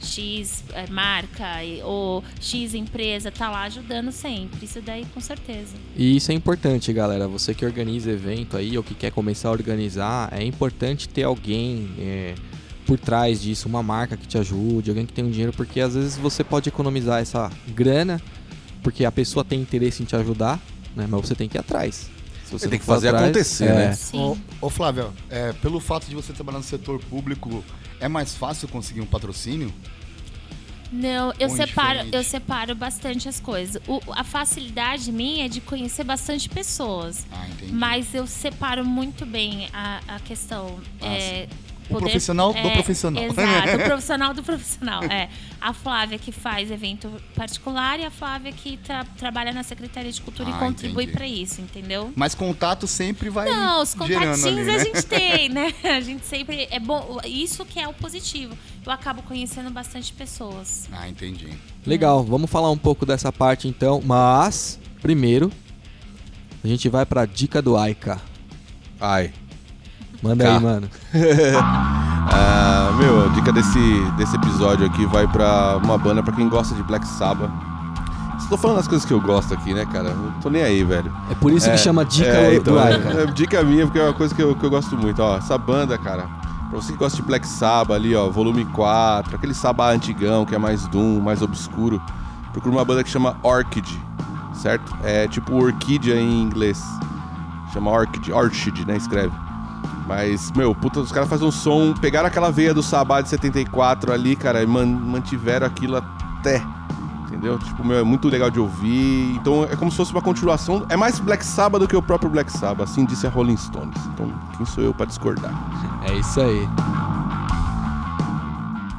X é, marca ou X empresa tá lá ajudando sempre. Isso daí com certeza. E isso é importante, galera. Você que organiza evento aí ou que quer começar a organizar, é importante ter alguém é, por trás disso, uma marca que te ajude, alguém que tem um dinheiro, porque às vezes você pode economizar essa grana, porque a pessoa tem interesse em te ajudar, né? Mas você tem que ir atrás. Se você Tem que fazer atrás, acontecer, é, né? Sim. Ô, ô Flávio, é, pelo fato de você trabalhar no setor público, é mais fácil conseguir um patrocínio? Não, eu Ou separo, indiferente? eu separo bastante as coisas. O- a facilidade minha é de conhecer bastante pessoas. Ah, entendi. Mas eu separo muito bem a, a questão. Ah, é, O profissional do profissional. Exato, o profissional do profissional. É. A Flávia que faz evento particular e a Flávia que tra- trabalha na Secretaria de Cultura Ah, e contribui para isso, entendeu? Mas contato sempre vai Não, os contatinhos ali, né? a gente tem, né? A gente sempre. É bom. Isso que é o positivo. Eu acabo conhecendo bastante pessoas. Ah, entendi. Legal, vamos falar um pouco dessa parte então, mas primeiro a gente vai pra dica do Aika. Ai. Manda Cá. aí, mano. Ah, meu, a dica desse, desse episódio aqui vai pra uma banda pra quem gosta de Black Sabbath. Estou falando as coisas que eu gosto aqui, né, cara? Não tô nem aí, velho. É por isso que chama dica é, do Aika. é, dica minha, porque é uma coisa que eu, que eu gosto muito. Ó, essa banda, cara, pra você que gosta de Black Sabbath ali, ó, volume 4, aquele Sabbath antigão, que é mais doom, mais obscuro, procura uma banda que chama Orchid, certo? É tipo orquídea em inglês. Chama Orchid, Orchid, né, escreve. Mas, meu, puta, os caras fazem um som, pegaram aquela veia do Sabá de 74 ali, cara, e man- mantiveram aquilo até. Entendeu? Tipo, meu, é muito legal de ouvir. Então é como se fosse uma continuação. É mais Black Sabbath do que o próprio Black Sabbath, assim disse a Rolling Stones. Então, quem sou eu pra discordar? É isso aí.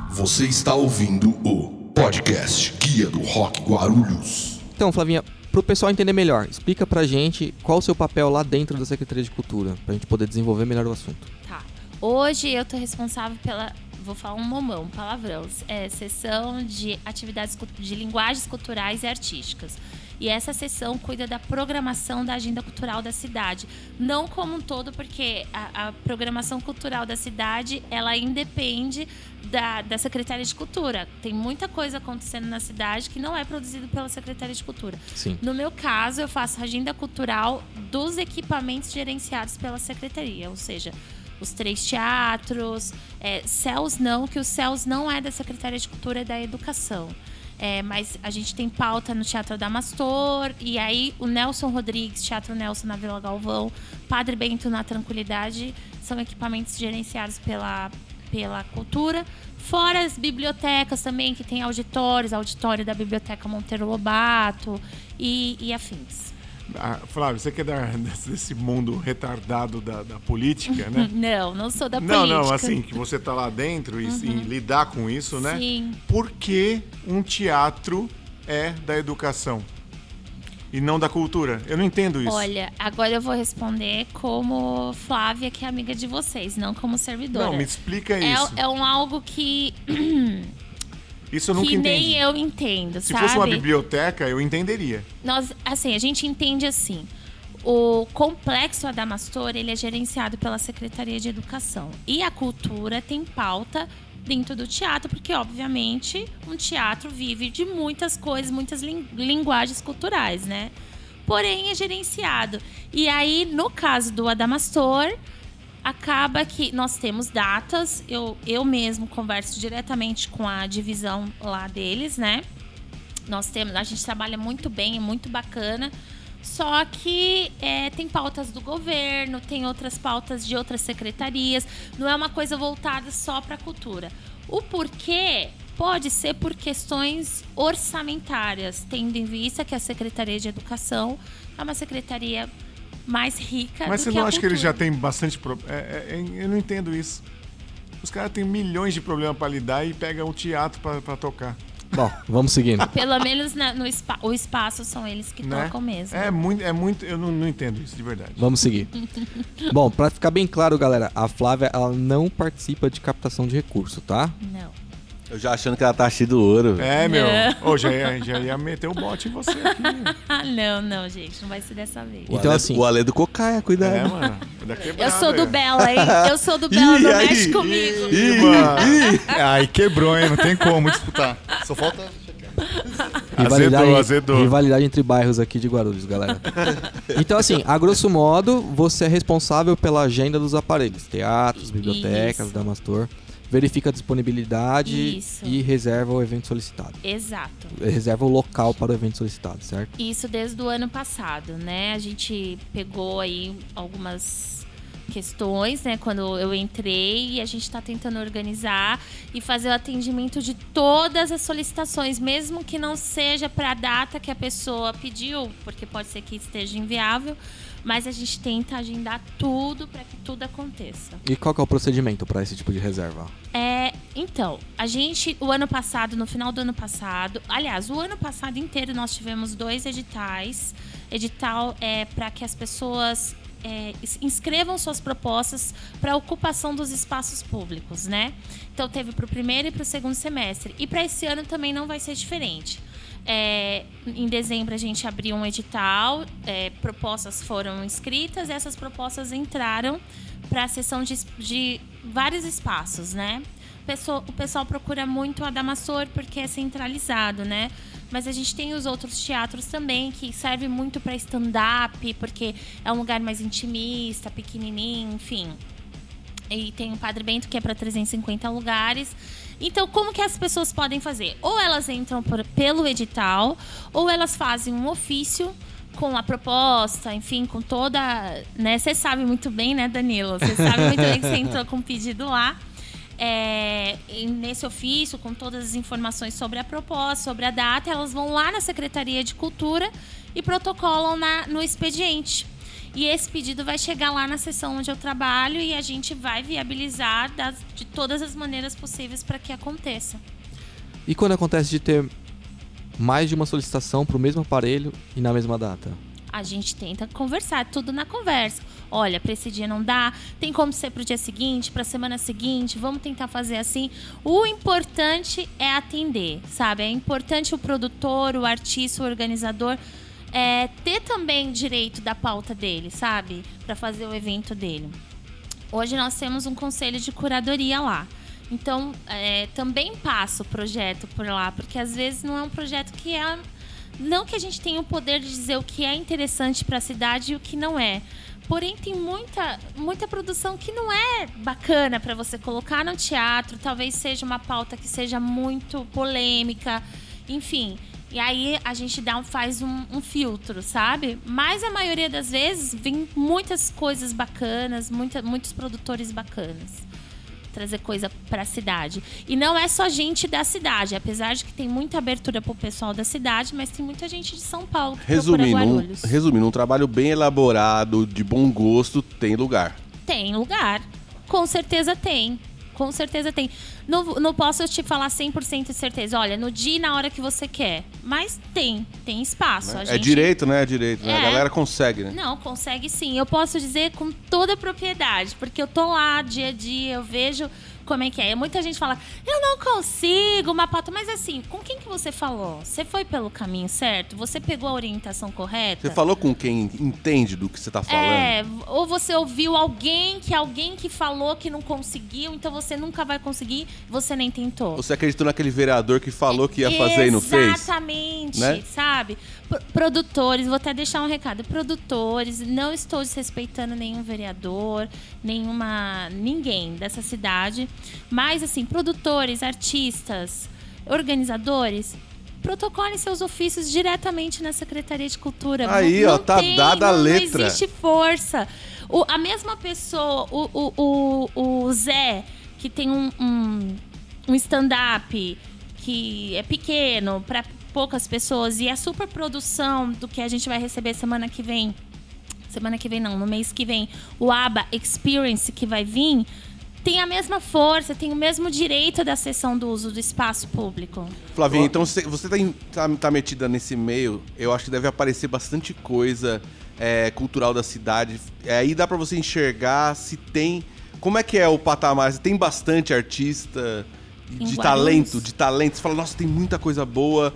Você está ouvindo o podcast Guia do Rock Guarulhos. Então, Flavinha, pro pessoal entender melhor, explica pra gente qual o seu papel lá dentro da Secretaria de Cultura, pra gente poder desenvolver melhor o assunto. Tá. Hoje eu tô responsável pela. Vou falar um momão, palavrão. É sessão de atividades de linguagens culturais e artísticas. E essa sessão cuida da programação da agenda cultural da cidade. Não como um todo, porque a, a programação cultural da cidade, ela independe da, da Secretaria de Cultura. Tem muita coisa acontecendo na cidade que não é produzido pela Secretaria de Cultura. Sim. No meu caso, eu faço a agenda cultural dos equipamentos gerenciados pela secretaria, ou seja, os três teatros, é, CELS não, que o CELS não é da Secretaria de Cultura, é da Educação. É, mas a gente tem pauta no Teatro Damastor, e aí o Nelson Rodrigues, Teatro Nelson na Vila Galvão, Padre Bento na Tranquilidade, são equipamentos gerenciados pela, pela cultura. Fora as bibliotecas também, que tem auditórios, auditório da Biblioteca Monteiro Lobato e, e afins. Ah, Flávio, você quer dar desse desse mundo retardado da, da política, né? Não, não sou da não, política. não, assim, que você tá lá dentro e, e lidar com isso, né? Sim. Por que um teatro é da educação e não da cultura? Eu não entendo isso. Olha, agora eu vou responder como Flávia, que é amiga de vocês, não como servidora. não, me explica é, isso. é um algo que, isso eu nunca que entendi. nem eu entendo, Se sabe? fosse uma biblioteca, eu entenderia. Nós, assim, a gente entende assim. O complexo Adamastor, ele é gerenciado pela Secretaria de Educação. E a cultura tem pauta dentro do teatro, porque obviamente um teatro vive de muitas coisas, muitas lin- linguagens culturais, né? Porém é gerenciado. E aí, no caso do Adamastor, acaba que nós temos datas, eu, eu mesmo converso diretamente com a divisão lá deles, né? Nós temos, a gente trabalha muito bem, é muito bacana. Só que é, tem pautas do governo, tem outras pautas de outras secretarias. Não é uma coisa voltada só para a cultura. O porquê pode ser por questões orçamentárias, tendo em vista que a Secretaria de Educação é uma secretaria mais rica Mas do você que não a acha que ele cultura. já tem bastante problema? eu não entendo isso. Os caras têm milhões de problemas pra lidar e pegam o teatro pra, pra tocar. Bom, vamos seguindo. Pelo menos na- no spa- o espaço são eles que né? tocam mesmo. É muito, é muito. Eu não, não entendo isso, de verdade. Vamos seguir. Bom, pra ficar bem claro, galera, a Flávia ela não participa de captação de recurso, tá? Não. Eu já achando que ela tá cheia do ouro. velho. É, meu. Ô, já, ia, já ia meter o bote em você aqui. Ah, não, não, gente. Não vai ser dessa vez. O Então, Ale- assim- O Ale do Cocaia, cuidado. É, mano. Da quebrada, Eu sou do é. Bela, hein? Eu sou do Bela, Ih, não aí, mexe comigo. Ih, mano. É, aí quebrou, hein? Não tem como disputar. Só falta. Azedou, azedou. rivalidade entre bairros aqui de Guarulhos, galera. então, assim, a grosso modo, você é responsável pela agenda dos aparelhos, teatros, bibliotecas, Isso. Damastor. Verifica a disponibilidade Isso. e reserva o evento solicitado. Exato. Reserva o local para o evento solicitado, certo? Isso desde o ano passado, né? A gente pegou aí algumas questões, né? Quando eu entrei e a gente está tentando organizar e fazer o atendimento de todas as solicitações, mesmo que não seja para a data que a pessoa pediu, porque pode ser que esteja inviável, mas a gente tenta agendar tudo para que tudo aconteça. E qual é o procedimento para esse tipo de reserva? É, então, a gente, o ano passado, no final do ano passado, aliás, o ano passado inteiro nós tivemos dois editais. Edital é para que as pessoas é, inscrevam suas propostas para ocupação dos espaços públicos, né? Então teve para o primeiro e para o segundo semestre. E para esse ano também não vai ser diferente. É, em dezembro a gente abriu um edital, é, propostas foram inscritas, e essas propostas entraram para a sessão de, de vários espaços, né? O pessoal, o pessoal procura muito a Damassor porque é centralizado, né? Mas a gente tem os outros teatros também que servem muito para stand-up, porque é um lugar mais intimista, pequenininho, enfim. E tem o Padre Bento, que é para 350 lugares. Então, como que as pessoas podem fazer? Ou elas entram por- pelo edital, ou elas fazem um ofício com a proposta, enfim, com toda. né? Você sabe muito bem, né, Danilo? Você sabe muito bem que você entrou com um pedido lá. É, nesse ofício, com todas as informações sobre a proposta, sobre a data, elas vão lá na Secretaria de Cultura e protocolam na- no expediente. E esse pedido vai chegar lá na sessão onde eu trabalho e a gente vai viabilizar das- de todas as maneiras possíveis para que aconteça. E quando acontece de ter mais de uma solicitação para o mesmo aparelho e na mesma data? A gente tenta conversar, tudo na conversa. Olha, para esse dia não dá, tem como ser para o dia seguinte, para a semana seguinte, vamos tentar fazer assim. O importante é atender, sabe? É importante o produtor, o artista, o organizador é, ter também direito da pauta dele, sabe? Para fazer o evento dele. Hoje nós temos um conselho de curadoria lá. Então, é, também passa o projeto por lá, porque às vezes não é um projeto que é. Não que a gente tenha o poder de dizer o que é interessante para a cidade e o que não é. Porém, tem muita, muita produção que não é bacana para você colocar no teatro. Talvez seja uma pauta que seja muito polêmica. Enfim. E aí a gente dá um, faz um, um filtro, sabe? Mas a maioria das vezes vem muitas coisas bacanas, muita, muitos produtores bacanas trazer coisa para a cidade. E não é só gente da cidade, apesar de que tem muita abertura pro pessoal da cidade, mas tem muita gente de São Paulo que Resumindo, um, resumindo, um trabalho bem elaborado, de bom gosto, tem lugar. Tem lugar. Com certeza tem. Com certeza tem. Não, não posso te falar 100% de certeza. Olha, no dia e na hora que você quer. Mas tem. Tem espaço. É gente- direito, né? É direito. né? É. A galera consegue, né? Não, consegue sim. Eu posso dizer com toda a propriedade, porque eu tô lá dia a dia, eu vejo como é que é. Muita gente fala, eu não consigo uma pauta. Mas assim, com quem que você falou? Você foi pelo caminho certo? Você pegou a orientação correta? Você falou com quem entende do que você tá falando? É, ou você ouviu alguém que alguém que falou que não conseguiu, então você nunca vai conseguir, você nem tentou. Você acreditou naquele vereador que falou que ia fazer e não fez? Exatamente, Né? sabe? Pro- Produtores, vou até deixar um recado. Produtores, não estou desrespeitando nenhum vereador, nenhuma. ninguém dessa cidade. Mas, assim, produtores, artistas, organizadores. Protocolem seus ofícios diretamente na Secretaria de Cultura. Aí, Não- ó, não tá tem- dada a não- letra. Não existe força. O- a mesma pessoa, o, o, o, o Zé, que tem um, um, um stand-up que é pequeno para poucas pessoas e a super produção do que a gente vai receber semana que vem. Semana que vem não, no mês que vem, o ABA Experience que vai vir, tem a mesma força, tem o mesmo direito da sessão do uso do espaço público. Flavinha, então você, você tá, tá, tá metida nesse meio, eu acho que deve aparecer bastante coisa é, cultural da cidade. É, aí dá pra você enxergar se tem. Como é que é o patamar? Se tem bastante artista de talento, de talento. Você fala, nossa, tem muita coisa boa.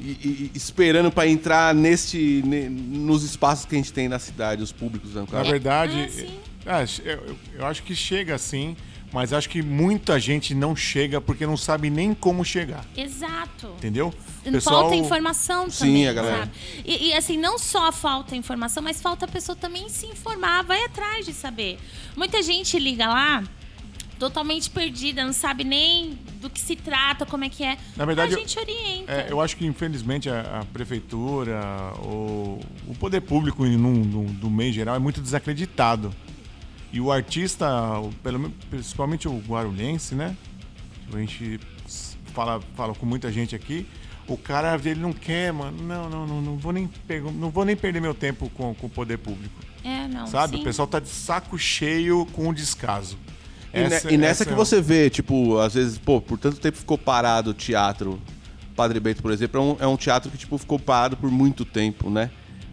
E, e- esperando pra entrar neste, ne- nos espaços que a gente tem na cidade, os públicos, né? Na verdade, Ah, sim. ah, eu, eu- acho que chega sim, mas acho que muita gente não chega porque não sabe nem como chegar. Exato. Entendeu? Falta informação Sim, também, a galera. sabe? E, e, assim, não só falta informação, mas falta a pessoa também se informar, vai atrás de saber. Muita gente liga lá totalmente perdida, não sabe nem do que se trata, como é que é. Na verdade, a gente orienta. É, eu acho que infelizmente a, a prefeitura, o, o poder público num, num- do meio geral é muito desacreditado. E o artista, pelo principalmente o guarulhense, né? A gente fala, fala com muita gente aqui. O cara ele não quer, mano. Não, não, não, não vou nem não vou nem perder meu tempo com, com o poder público. É, não, Sabe? sim. O pessoal tá de saco cheio com o descaso. E, ne- e nessa essa que é você vê, tipo, às vezes, pô, por tanto tempo ficou parado o teatro. Padre Bento, por exemplo, é um, é um teatro que, tipo, ficou parado por muito tempo, né?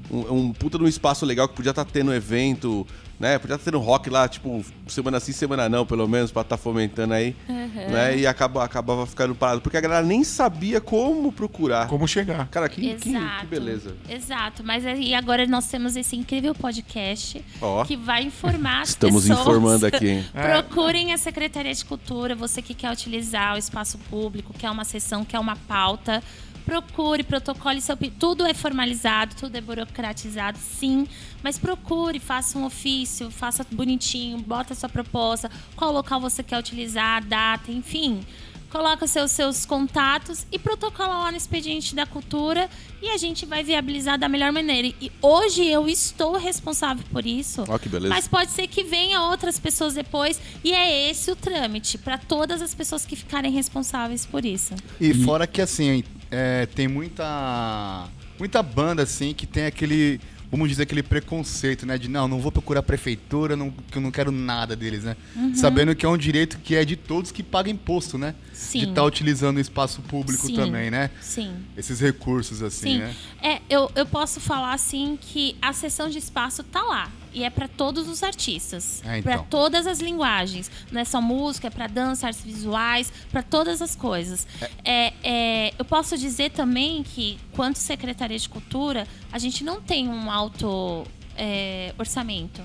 Um, um puta de um espaço legal que podia estar tendo evento, né? Podia estar tendo rock lá, tipo, semana sim, semana não, pelo menos, pra estar fomentando aí. Né? E acaba, acabava ficando parado. Porque a galera nem sabia como procurar. Como chegar. Cara, que, que, Exato. que beleza. Exato, mas aí agora nós temos esse incrível podcast Ó. que vai informar as Estamos pessoas. informando aqui, hein? Procurem a Secretaria de Cultura, você que quer utilizar o espaço público, quer uma sessão, quer uma pauta. Procure, protocole seu. Tudo é formalizado, tudo é burocratizado, sim. Mas procure, faça um ofício, faça bonitinho, bota sua proposta, qual local você quer utilizar, a data, enfim. Coloca seus, seus contatos e protocola lá no expediente da cultura e a gente vai viabilizar da melhor maneira. E hoje eu estou responsável por isso. Ó, que beleza. Mas pode ser que venha outras pessoas depois e é esse o trâmite para todas as pessoas que ficarem responsáveis por isso. E fora que assim, é, tem muita muita banda assim que tem aquele, vamos dizer aquele preconceito, né, de não, não vou procurar a prefeitura, não, que eu não quero nada deles, né? Uhum. Sabendo que é um direito que é de todos que pagam imposto, né? Sim. De estar utilizando o espaço público Sim. também, né? Sim. Esses recursos assim, Sim. né? É, eu, eu posso falar assim que a sessão de espaço tá lá. E é para todos os artistas. É, então. Para todas as linguagens. Não é só música, é para dança, artes visuais, para todas as coisas. É, é, eu posso dizer também que, quanto Secretaria de Cultura, a gente não tem um alto é, orçamento.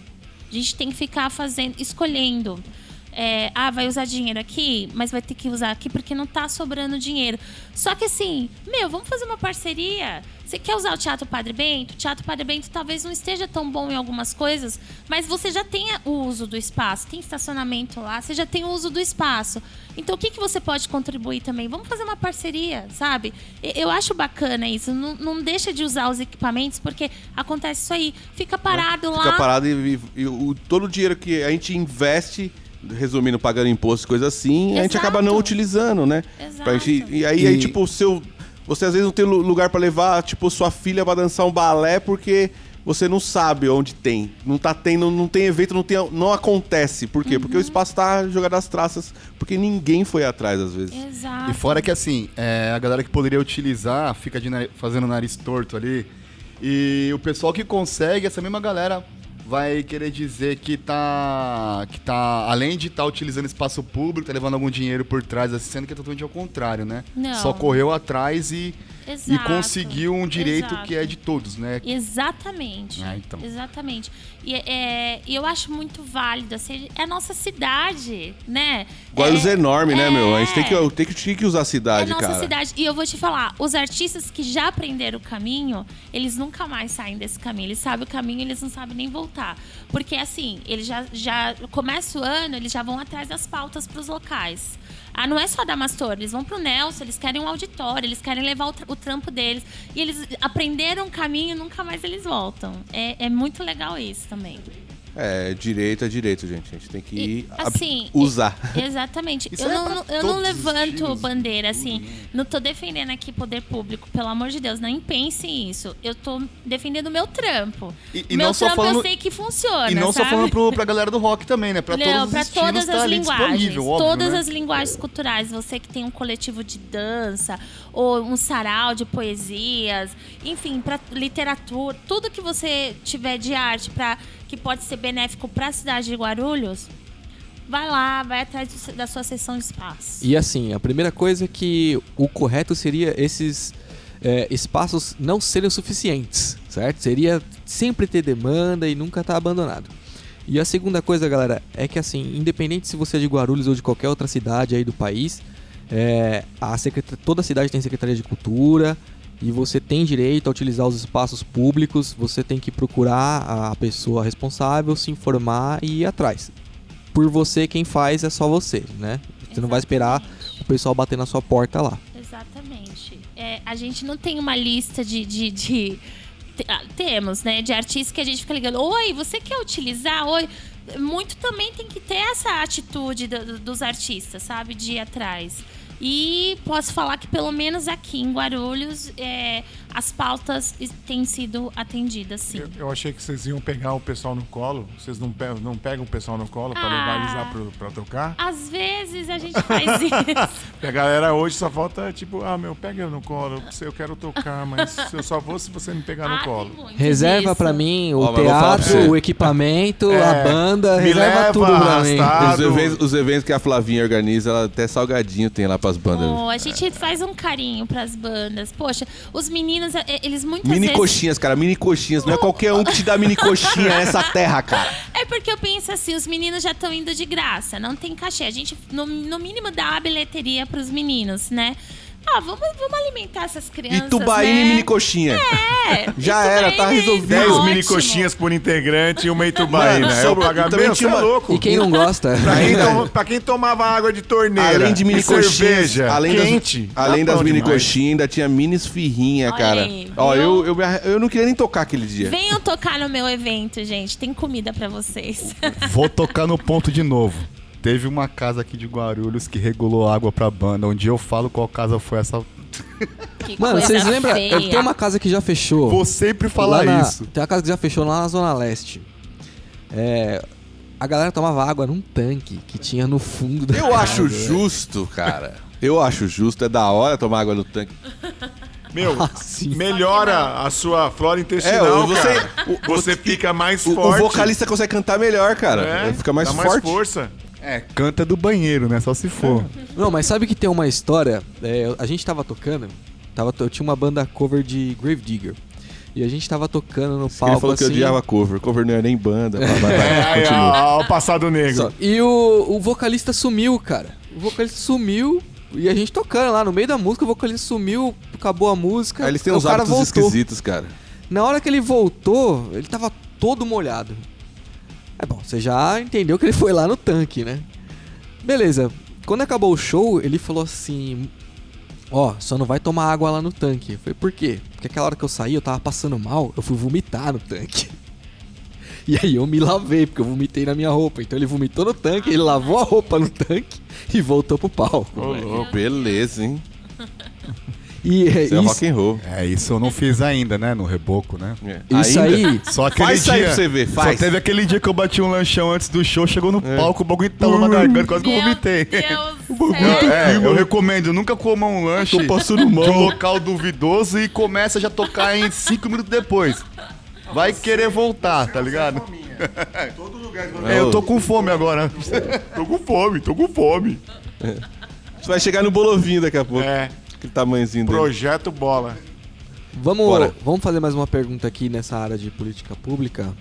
A gente tem que ficar fazendo, escolhendo. É, ah, vai usar dinheiro aqui, mas vai ter que usar aqui porque não tá sobrando dinheiro. Só que assim, meu, vamos fazer uma parceria. Você quer usar o Teatro Padre Bento? O Teatro Padre Bento talvez não esteja tão bom em algumas coisas, mas você já tem o uso do espaço, tem estacionamento lá, você já tem o uso do espaço. Então o que, que você pode contribuir também? Vamos fazer uma parceria, sabe? Eu acho bacana isso. Não, não deixa de usar os equipamentos, porque acontece isso aí. Fica parado lá. Fica parado e, e- e o, todo o dinheiro que a gente investe, resumindo, pagando imposto, coisa assim, a gente Exato. acaba não utilizando, né? Exato. Pra gente, e aí, aí, E- tipo, o seu. Você às vezes não tem lu- lugar pra levar, tipo, sua filha pra dançar um balé porque você não sabe onde tem. Não tá tendo, não tem evento, não, tem, não acontece. Por quê? Uhum. Porque o espaço tá jogado às traças, porque ninguém foi atrás, às vezes. Exato. E fora que assim, é, a galera que poderia utilizar fica de fazendo nariz torto ali. E o pessoal que consegue, essa mesma galera vai querer dizer que tá. que tá. Além de estar utilizando espaço público, tá levando algum dinheiro por trás, assim, sendo que é totalmente ao contrário, né? Não. Só correu atrás e, e Exato. conseguiu um direito Exato. que é de todos, né? Exatamente. Ah, então. Exatamente. E é, e eu acho muito válido, assim, é a nossa cidade, né? Guarulhos é, enorme, né, meu? A gente tem é. que, tem que, tem que usar a É cidade, nossa cara. cidade. E eu vou te falar, os artistas que já aprenderam o caminho, eles nunca mais saem desse caminho. Eles sabem o caminho, eles não sabem nem voltar. Porque assim, eles já, já começa o ano, eles já vão atrás das pautas para os locais. Ah, não é só da Mastor, eles vão pro Nelson, eles querem um auditório, eles querem levar o, tra- o trampo deles. E eles aprenderam o caminho e nunca mais eles voltam. É, é muito legal isso também. É, direito é direito, gente. A gente tem que E, assim, usar. Exatamente. Isso eu é não, eu não levanto bandeira, assim. Não tô defendendo aqui poder público, pelo amor de Deus, nem pense isso. Eu tô defendendo o meu trampo. E- e meu não só trampo falando- eu sei que funciona. E não só sabe? falando pro, pra galera do rock também, né? Pra Não, todos os pra estilos todas tá as linguagens. óbvio, todas né? as linguagens culturais. Você que tem um coletivo de dança, ou um sarau de poesias, enfim, pra literatura, tudo que você tiver de arte pra, que pode ser benéfico pra cidade de Guarulhos, vai lá, vai atrás da sua sessão de espaço. E assim, a primeira coisa é que o correto seria esses é, espaços não serem suficientes, certo? Seria sempre ter demanda e nunca estar abandonado. E a segunda coisa, galera, é que assim, independente se você é de Guarulhos ou de qualquer outra cidade aí do país, é, a toda cidade tem Secretaria de Cultura e você tem direito a utilizar os espaços públicos, você tem que procurar a pessoa responsável, se informar e ir atrás. Por você, quem faz é só você, né? Você não vai esperar Exatamente. o pessoal bater na sua porta lá. Exatamente. É, a gente não tem uma lista de. de, de- ah, temos, né? De artistas que a gente fica ligando. Oi, você quer utilizar? Oi. Muito também tem que ter essa atitude do- do- dos artistas, sabe? De ir atrás. E posso falar que pelo menos aqui em Guarulhos é, as pautas têm sido atendidas, sim. Eu, eu achei que vocês iam pegar o pessoal no colo. Vocês não pegam, não pegam o pessoal no colo pra Ah. levar eles lá pro, pra tocar? Às vezes a gente faz isso. A galera hoje só falta, tipo, ah, meu, pega eu no colo. Eu quero tocar, mas eu só vou se você me pegar no Ah, colo. Reserva pra mim o teatro, o equipamento, É, a banda, me reserva leva tudo pra mim. Os eventos, os eventos que a Flavinha organiza, ela até salgadinho tem lá pras bandas. Oh, a gente faz um carinho pras bandas. Poxa, os meninos, eh, eles muitas Mini vezes. coxinhas, cara, mini coxinhas. Não é qualquer um que te dá mini coxinha nessa terra, cara. É porque eu penso assim, os meninos já estão indo de graça, não tem cachê. A gente, no, no mínimo, dá a bilheteria pros meninos, né? Ah, vamos, vamos alimentar essas crianças. Itubaína né? e mini coxinha. É, Já era, tá resolvido. tá 10 ótimo. mini coxinhas por integrante e uma Itubaína. Mano, É o pagamento, é uma- louco. E quem não gosta? Pra quem, toma- pra quem tomava água de torneira Além de mini e coxinhas, cerveja além quente, das, tá além das bom mini coxinhas, ainda tinha mini esfirrinha, Olha cara. aí, Ó, eu, eu, eu não queria nem tocar aquele dia. Venham tocar no meu evento, gente. Tem comida pra vocês. Vou tocar no ponto de novo. Teve uma casa aqui de Guarulhos que regulou água pra banda. Um dia eu falo qual casa foi essa. Que Mano, vocês lembram? feia. Tenho uma casa que já fechou. Vou sempre falar na- isso. Tem uma casa que já fechou lá na Zona Leste. É, a galera tomava água num tanque que tinha no fundo da Eu casa. acho justo, cara. Eu acho justo, é da hora tomar água no tanque. Meu, Ah, sim. melhora a sua flora intestinal, É, você- cara. o- você fica mais O, o forte. vocalista consegue cantar melhor, cara. é, Fica mais dá forte. mais força. É, canta do banheiro, né? Só se for. Não, mas sabe que tem uma história? É, a gente tava tocando, tava, eu tinha uma banda cover de Grave Digger. E a gente tava tocando no Ele palco falou que assim. odiava cover. Cover não é nem banda. Vai, vai, vai, É, aí, continua. ó, ó, o passado negro. Só- E o, o vocalista sumiu, cara. O vocalista sumiu e a gente tocando lá no meio da música, o vocalista sumiu, acabou a música. Aí eles têm o uns cara hábitos voltou. esquisitos, cara. Na hora que ele voltou, ele tava todo molhado. É bom, você já entendeu que ele foi lá no tanque, né? Beleza. Quando acabou o show, ele falou assim: Ó, só não vai tomar água lá no tanque. Eu falei, por quê? Porque aquela hora que eu saí, eu tava passando mal, eu fui vomitar no tanque. E aí eu me lavei, porque eu vomitei na minha roupa. Então ele vomitou no tanque, ele lavou a roupa no tanque e voltou pro palco. Ô, louco, beleza, hein? E é Isso é isso, rock and roll. É, isso eu não fiz ainda, né? No reboco, né? É. isso Ainda? aí. Só aquele Faz isso dia. aí pra você ver, faz. Só teve aquele dia que eu bati um lanchão antes do show, chegou no É. palco, o bagulho entalou na garganta, quase que eu Meu vomitei. É, eu recomendo, nunca coma um lanche Tô passando de um local duvidoso e começa já a tocar em cinco minutos depois. Vai querer voltar, tá ligado? Todo lugar É, eu tô com fome agora. tô com fome, tô com fome. Você vai chegar no bolovinho daqui a pouco. É, Aquele tamanhozinho dele. projeto bola. Vamos, Bora. vamos fazer mais uma pergunta aqui nessa área de política pública.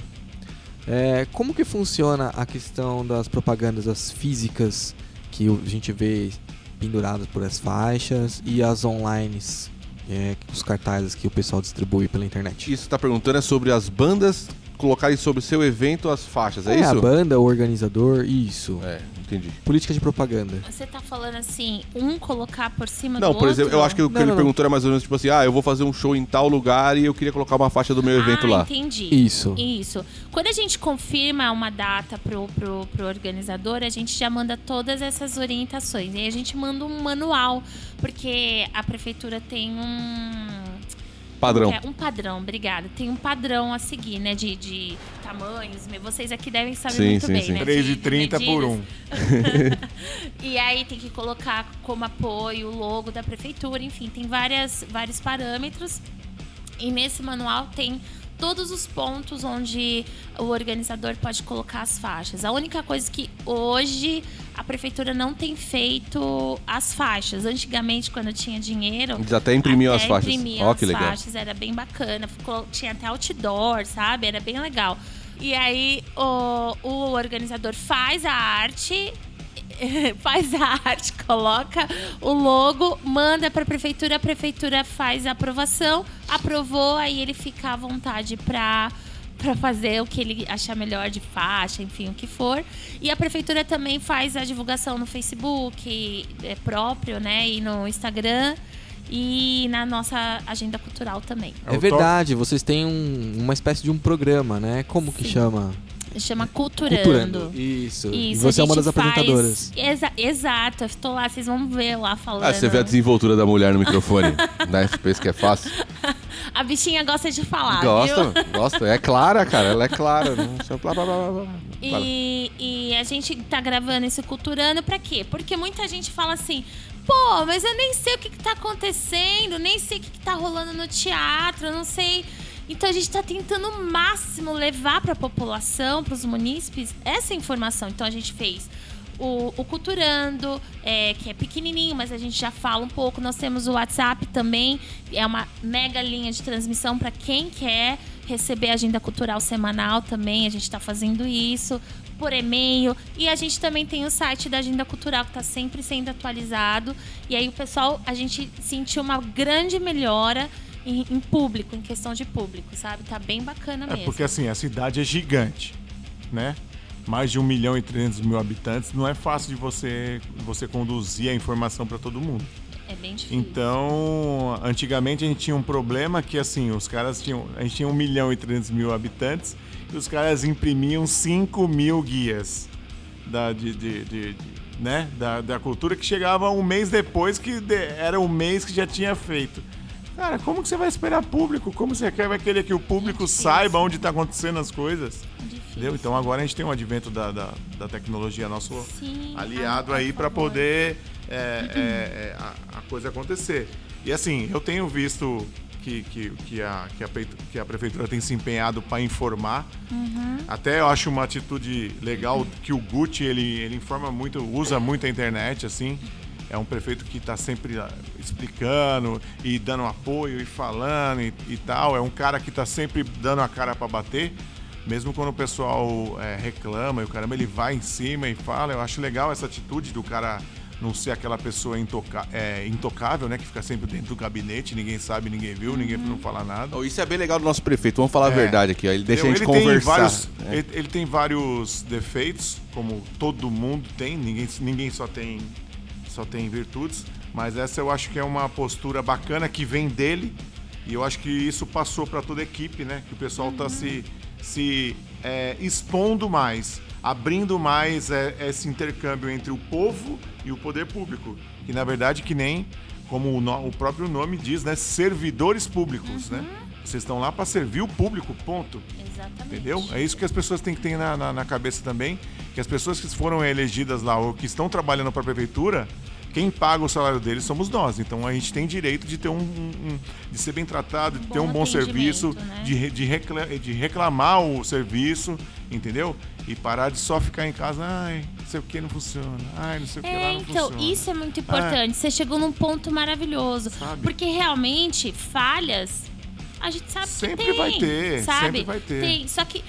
É, como que funciona a questão das propagandas das físicas que a gente vê penduradas por as faixas e as online, é, os cartazes que o pessoal distribui pela internet? Isso tá perguntando é sobre as bandas colocarem sobre seu evento as faixas, é, É, a isso? banda, o organizador, isso. É, entendi. Política de propaganda. Você tá falando assim, um colocar por cima Não, do por exemplo, outro? eu acho que o que Não, ele não, não. perguntou era mais ou menos tipo assim: ah, eu vou fazer um show em tal lugar e eu queria colocar uma faixa do meu evento ah, lá. entendi. Isso. Isso. Quando a gente confirma uma data pro, pro, pro organizador, a gente já manda todas essas orientações. E a gente manda um manual, porque a prefeitura tem um. Padrão. É, um padrão, obrigada. Tem um padrão a seguir, né? De, de tamanhos. Vocês aqui devem saber Sim, muito sim, bem, sim. né? de- de 3,30 por um. E aí tem que colocar como apoio o logo da prefeitura, enfim, tem várias, vários parâmetros. E nesse manual tem todos os pontos onde o organizador pode colocar as faixas. A única coisa que hoje a prefeitura não tem feito as faixas. Antigamente, quando tinha dinheiro, Eles até imprimiam até as faixas. imprimiam que as legal. faixas, era bem bacana. Ficou- tinha até outdoor, sabe? Era bem legal. E aí o, o organizador faz a arte, faz a arte, coloca o logo, manda para a prefeitura, a prefeitura faz a aprovação, aprovou, aí ele fica à vontade para para fazer o que ele achar melhor de faixa, enfim, o que for. E a prefeitura também faz a divulgação no Facebook é próprio, né, e no Instagram e na nossa agenda cultural também. É, o verdade, vocês têm um- uma espécie de um programa, né? Como que Sim. chama? Chama Culturando. Isso. e Isso, você é uma das faz- apresentadoras. Exa- exato, eu estou lá, vocês vão ver lá falando. Ah, você vê a desenvoltura da mulher no microfone, né? Você pensa que é fácil? A bichinha gosta de falar, gosta, viu? gosta. É clara, cara. Ela é clara. Não sei, blá, blá, blá, blá. E, e a gente tá gravando esse Culturando pra quê? Porque muita gente fala assim, pô, mas eu nem sei o que, que tá acontecendo, nem sei o que, que tá rolando no teatro, eu não sei. Então a gente tá tentando o máximo levar pra população, pros munícipes, essa informação. Então a gente fez o, o Culturando, é, que é pequenininho, mas a gente já fala um pouco. Nós temos o WhatsApp também, é uma mega linha de transmissão para quem quer receber a agenda cultural semanal também. A gente está fazendo isso por e-mail. E a gente também tem o site da Agenda Cultural, que está sempre sendo atualizado. E aí o pessoal, a gente sentiu uma grande melhora em, em público, em questão de público, sabe? Tá bem bacana É mesmo. porque assim, a cidade é gigante, né? Mais de 1 milhão e 300 mil habitantes, não é fácil de você, você conduzir a informação para todo mundo. É bem difícil. Então, antigamente a gente tinha um problema que assim, os caras tinham. A gente tinha 1 milhão e 300 mil habitantes e os caras imprimiam 5 mil guias da, de, de- de- de- né? da, da cultura que chegava um mês depois que de- era o mês que já tinha feito. Cara, como que você vai esperar público? Como você quer, vai querer que o público difícil. saiba onde está acontecendo as coisas? Entendeu? Então agora a gente tem um advento da, da, da tecnologia nosso Sim, aliado ah, aí para poder é, é, é, a, a coisa acontecer. E assim, eu tenho visto que, que, que, a, que, a, que a prefeitura tem se empenhado para informar. Uhum. Até eu acho uma atitude legal que o Gucci ele, ele informa muito, usa muito a internet assim. É um prefeito que está sempre ah, explicando e dando apoio e falando e, e tal. É um cara que está sempre dando a cara para bater. Mesmo quando o pessoal é, reclama e o caramba, ele vai em cima e fala. Eu acho legal essa atitude do cara não ser aquela pessoa intoca é, intocável, né? Que fica sempre dentro do gabinete, ninguém sabe, ninguém viu, ninguém não fala nada. Oh, isso é bem legal do nosso prefeito. Vamos falar a É. verdade aqui, ó. Ele deixa a gente conversar. Tem vários, né? ele, ele tem vários defeitos, como todo mundo tem, ninguém, ninguém só tem só tem virtudes, mas essa eu acho que é uma postura bacana que vem dele e eu acho que isso passou para toda a equipe, né? Que o pessoal está se, se é, expondo mais, abrindo mais é, esse intercâmbio entre o povo e o poder público, que na verdade que nem como o, no- o próprio nome diz, né? Servidores públicos, né? Vocês estão lá para servir o público, ponto. Exatamente. Entendeu? É isso que as pessoas têm que ter na, na, na cabeça também. Que as pessoas que foram elegidas lá ou que estão trabalhando para a prefeitura, quem paga o salário deles somos nós. Então a gente tem direito de ter um, um- de ser bem tratado, de ter um bom serviço, né? de, de, recla- de reclamar o serviço, entendeu? E parar de só ficar em casa, ai, não sei o que não funciona, ai, não sei o que lá É, não então, funciona. isso é muito importante. Você chegou num ponto maravilhoso. Sabe? Porque realmente, falhas, a gente sabe Sempre que tem. vai ter, sabe? sempre vai ter. Tem. Só que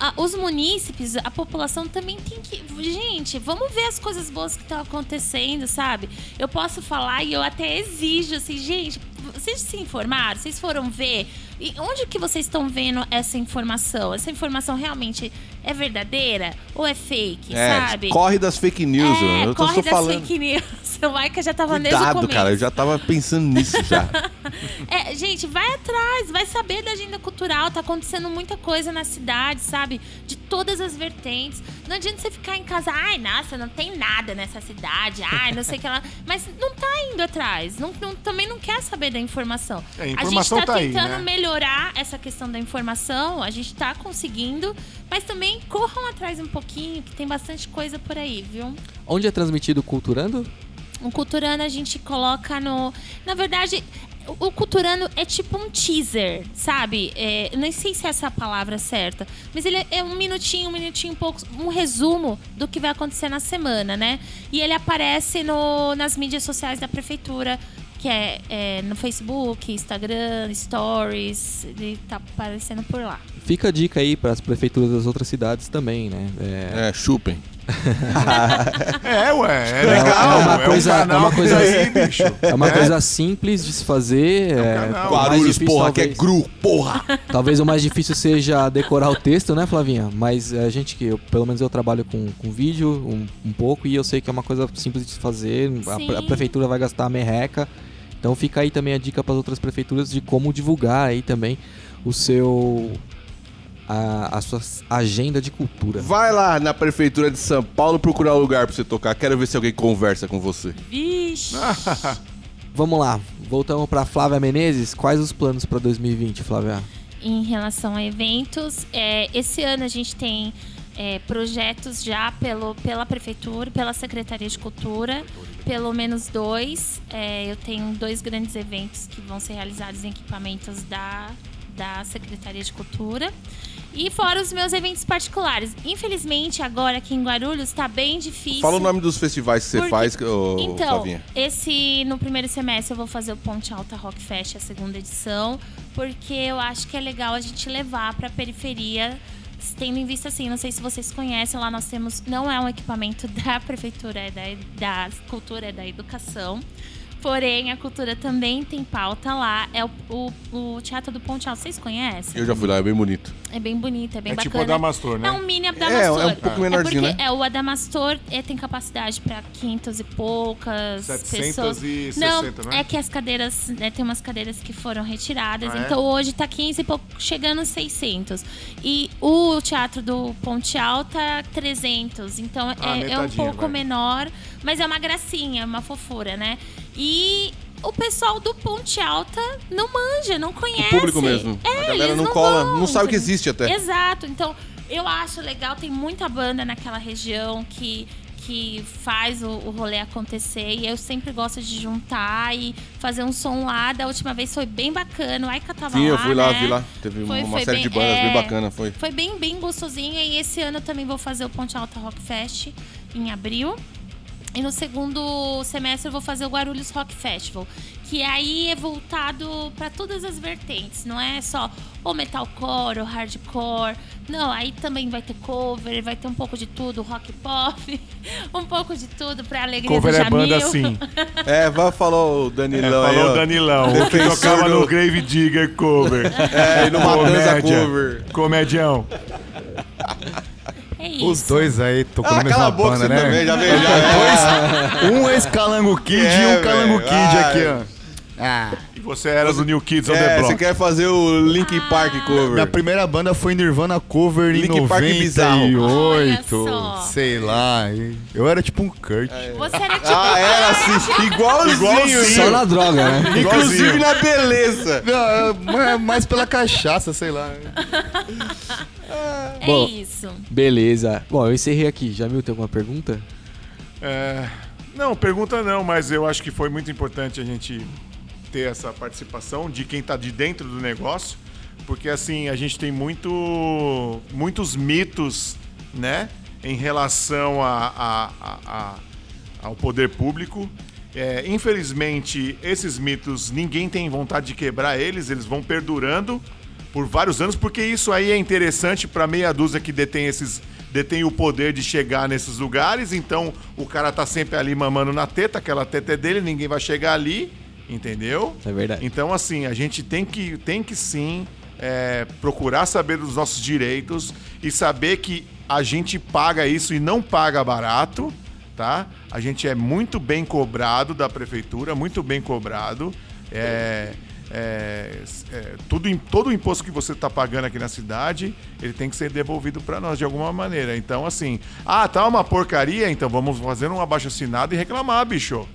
a- os munícipes, a população também tem que. Gente, vamos ver as coisas boas que estão acontecendo, sabe? Eu posso falar e eu até exijo, assim, gente, vocês se informaram? Vocês foram ver? E onde que vocês estão vendo essa informação? Essa informação realmente é verdadeira ou é fake, É, sabe? corre das fake news, É, eu tô corre só das falando. fake news. O Maica já tava desde o Cuidado, começo. cara, eu já tava pensando nisso já. É, gente, vai atrás, vai saber da agenda cultural. Tá acontecendo muita coisa na cidade, sabe? De todas as vertentes. Não adianta você ficar em casa, ai, nossa, não tem nada nessa cidade, ai, não sei o que lá. Mas não tá indo atrás. Não, não- também não quer saber da informação. É, a informação a gente tá, tá aí, tentando né? melhorar essa questão da informação, a gente tá conseguindo, mas também corram atrás um pouquinho, que tem bastante coisa por aí, viu? Onde é transmitido o Culturando? O Culturano a gente coloca no. Na verdade, o Culturano é tipo um teaser, sabe? É, nem sei se é essa a palavra certa, mas ele é- é um minutinho, um minutinho, um pouco, um resumo do que vai acontecer na semana, né? E ele aparece no, nas mídias sociais da prefeitura, que é, é no Facebook, Instagram, Stories, ele tá aparecendo por lá. Fica a dica aí para as prefeituras das outras cidades também, né? É, É, chupem. É, ué, é legal. é uma um coisa- canal é uma coisa- aí, bicho. é uma coisa simples de se fazer. É, mais Guarulhos, difícil, porra, que é talvez- gru, porra. Talvez o mais difícil seja decorar o texto, né, Flavinha? Mas a gente que, eu, pelo menos eu trabalho com, com vídeo um, um pouco e eu sei que é uma coisa simples de se fazer. A, a prefeitura vai gastar a merreca. Então fica aí também a dica para as outras prefeituras de como divulgar aí também o seu a, a sua agenda de cultura. Vai lá na prefeitura de São Paulo procurar um lugar pra você tocar. Quero ver se alguém conversa com você. Vixe! Vamos lá, voltamos para Flávia Menezes. Quais os planos para 2020, Flávia? em relação a eventos. É, esse ano a gente tem é, projetos já pelo, pela Prefeitura, pela Secretaria de Cultura, pelo menos dois. É, eu tenho dois grandes eventos que vão ser realizados em equipamentos da, da Secretaria de Cultura. E fora os meus eventos particulares. Infelizmente, agora aqui em Guarulhos está bem difícil. Fala o nome dos festivais que você Porque- faz, ô, Então, Flavinha. esse no primeiro semestre eu vou fazer o Ponte Alta Rock Fest, a segunda edição, porque eu acho que é legal a gente levar para a periferia, tendo em vista assim, não sei se vocês conhecem, lá nós temos, não é um equipamento da prefeitura, é da, da cultura, é da educação. Porém, a cultura também tem pauta lá. É o, o, o Teatro do Ponte Alto. Vocês conhecem? Eu já fui lá, é bem bonito. É bem bonito, é bem É bacana. tipo o Adamastor, né? É um mini Adamastor. É, é um pouco menorzinho, é porque, né? É, o Adamastor é, tem capacidade para 500 e poucas pessoas. 760, não, né? é que as cadeiras, né, tem umas cadeiras que foram retiradas. Ah, é? então hoje tá 15 e pouco, chegando a 600. E o Teatro do Ponte Alta, 300. Então Ah, é, é um pouco vai. menor, mas é uma gracinha, uma fofura, né? E o pessoal do Ponte Alta não manja, não conhece. público mesmo. É, A galera eles não cola, vão, não sabe que existe até. Exato. Então, eu acho legal, tem muita banda naquela região que que faz o, o rolê acontecer e eu sempre gosto de juntar e fazer um som lá. Da última vez foi bem bacana. O Aika tava Sim, lá, eu fui lá, né? vi lá. Teve Foi- uma foi série bem- de bandas é, bem bacana, foi. Foi bem, bem gostosinho. E esse ano eu também vou fazer o Ponte Alta Rock Fest em abril. E no segundo semestre eu vou fazer o Guarulhos Rock Festival, que aí é voltado para todas as vertentes, não é só o metalcore, o hardcore. Não, aí também vai ter cover, vai ter um pouco de tudo, rock pop, um pouco de tudo pra alegria Cover do é Jamil. banda sim. É, vai falar o É, Danilão aí, falou o Danilão, o que tocava do- no Grave Digger cover. É, e no Matanza Comédia. Cover. Comedião. É isso. Os dois aí tocando Ah, a mesma cala a boca banda, você né? também, já veio, já. Um ex-Calango Kid É, e um Calango. Kid Ah, aqui, ó. Ah, E você era do New Kids on the É, Block. você quer fazer o Linkin Park cover. minha primeira banda foi Nirvana Cover em Linkin Park bizarro. 98, Olha só. sei lá. Eu era tipo um Kurt. Você era tipo. Ah, era assim, igualzinho. Igualzinho. Só na droga, né? Inclusive na beleza. Não, é mais pela cachaça, sei lá. É Bom. isso. Beleza. Bom, eu encerrei aqui. Jamil, tem alguma pergunta? É, Não, pergunta não, mas eu acho que foi muito importante a gente ter essa participação de quem está de dentro do negócio, porque assim a gente tem muito, muitos mitos, né, em relação a, a- a- a- ao poder público. É, infelizmente, esses mitos ninguém tem vontade de quebrar eles, eles vão perdurando por vários anos, porque isso aí é interessante para meia dúzia que detém esses detém o poder de chegar nesses lugares, então o cara tá sempre ali mamando na teta, aquela teta é dele, ninguém vai chegar ali, entendeu? É verdade. Então, assim, a gente tem que, tem que sim é, procurar saber dos nossos direitos e saber que a gente paga isso e não paga barato, tá? A gente é muito bem cobrado da prefeitura, muito bem cobrado. É, é, é, tudo, im- todo o imposto que você está pagando aqui na cidade, ele tem que ser devolvido para nós de alguma maneira. Então, assim, ah, tá uma porcaria, então vamos fazer um abaixo assinado e reclamar, bicho.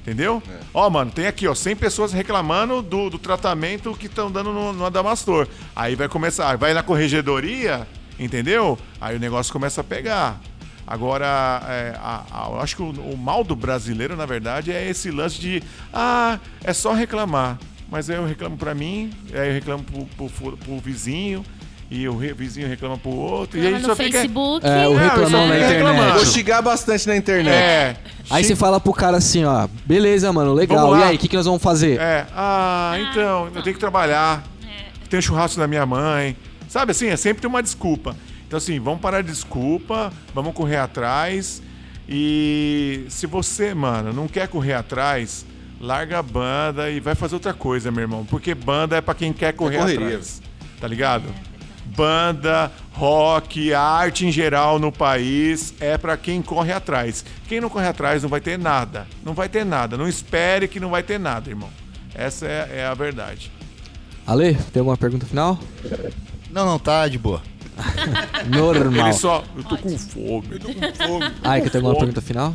Entendeu? Ó, mano, tem aqui, ó, 100 pessoas reclamando do, do tratamento que estão dando no, no Adamastor. Aí vai começar, vai na corregedoria, entendeu? Aí o negócio começa a pegar. Agora, é, a- a- eu acho que o, o mal do brasileiro, na verdade, é esse lance de, ah, é só reclamar. Mas aí eu reclamo pra mim, aí eu reclamo pro, pro, pro vizinho, e o re- vizinho reclama pro outro. e aí Reclama só no fica- Facebook. É, o É, reclamão na internet. Vou xingar bastante na internet. É. Aí você fala pro cara assim, ó, beleza, mano, legal. E aí, o que, que nós vamos fazer? É, ah, então, eu tenho que trabalhar. Tem churrasco da minha mãe. Sabe assim, é sempre tem uma desculpa. Então, assim, vamos parar de desculpa, vamos correr atrás. E se você, mano, não quer correr atrás, larga a banda e vai fazer outra coisa, meu irmão. Porque banda é pra quem quer correr correria. atrás. Tá ligado? Banda, rock, arte em geral no país é pra quem corre atrás. Quem não corre atrás não vai ter nada. Não vai ter nada. Não espere que não vai ter nada, irmão. Essa é, é a verdade. Ale, tem alguma pergunta final? Não, não, tá de boa. Normal. Ele só. Eu tô com fome. Eu tô com fome. Ai, que tem alguma pergunta final?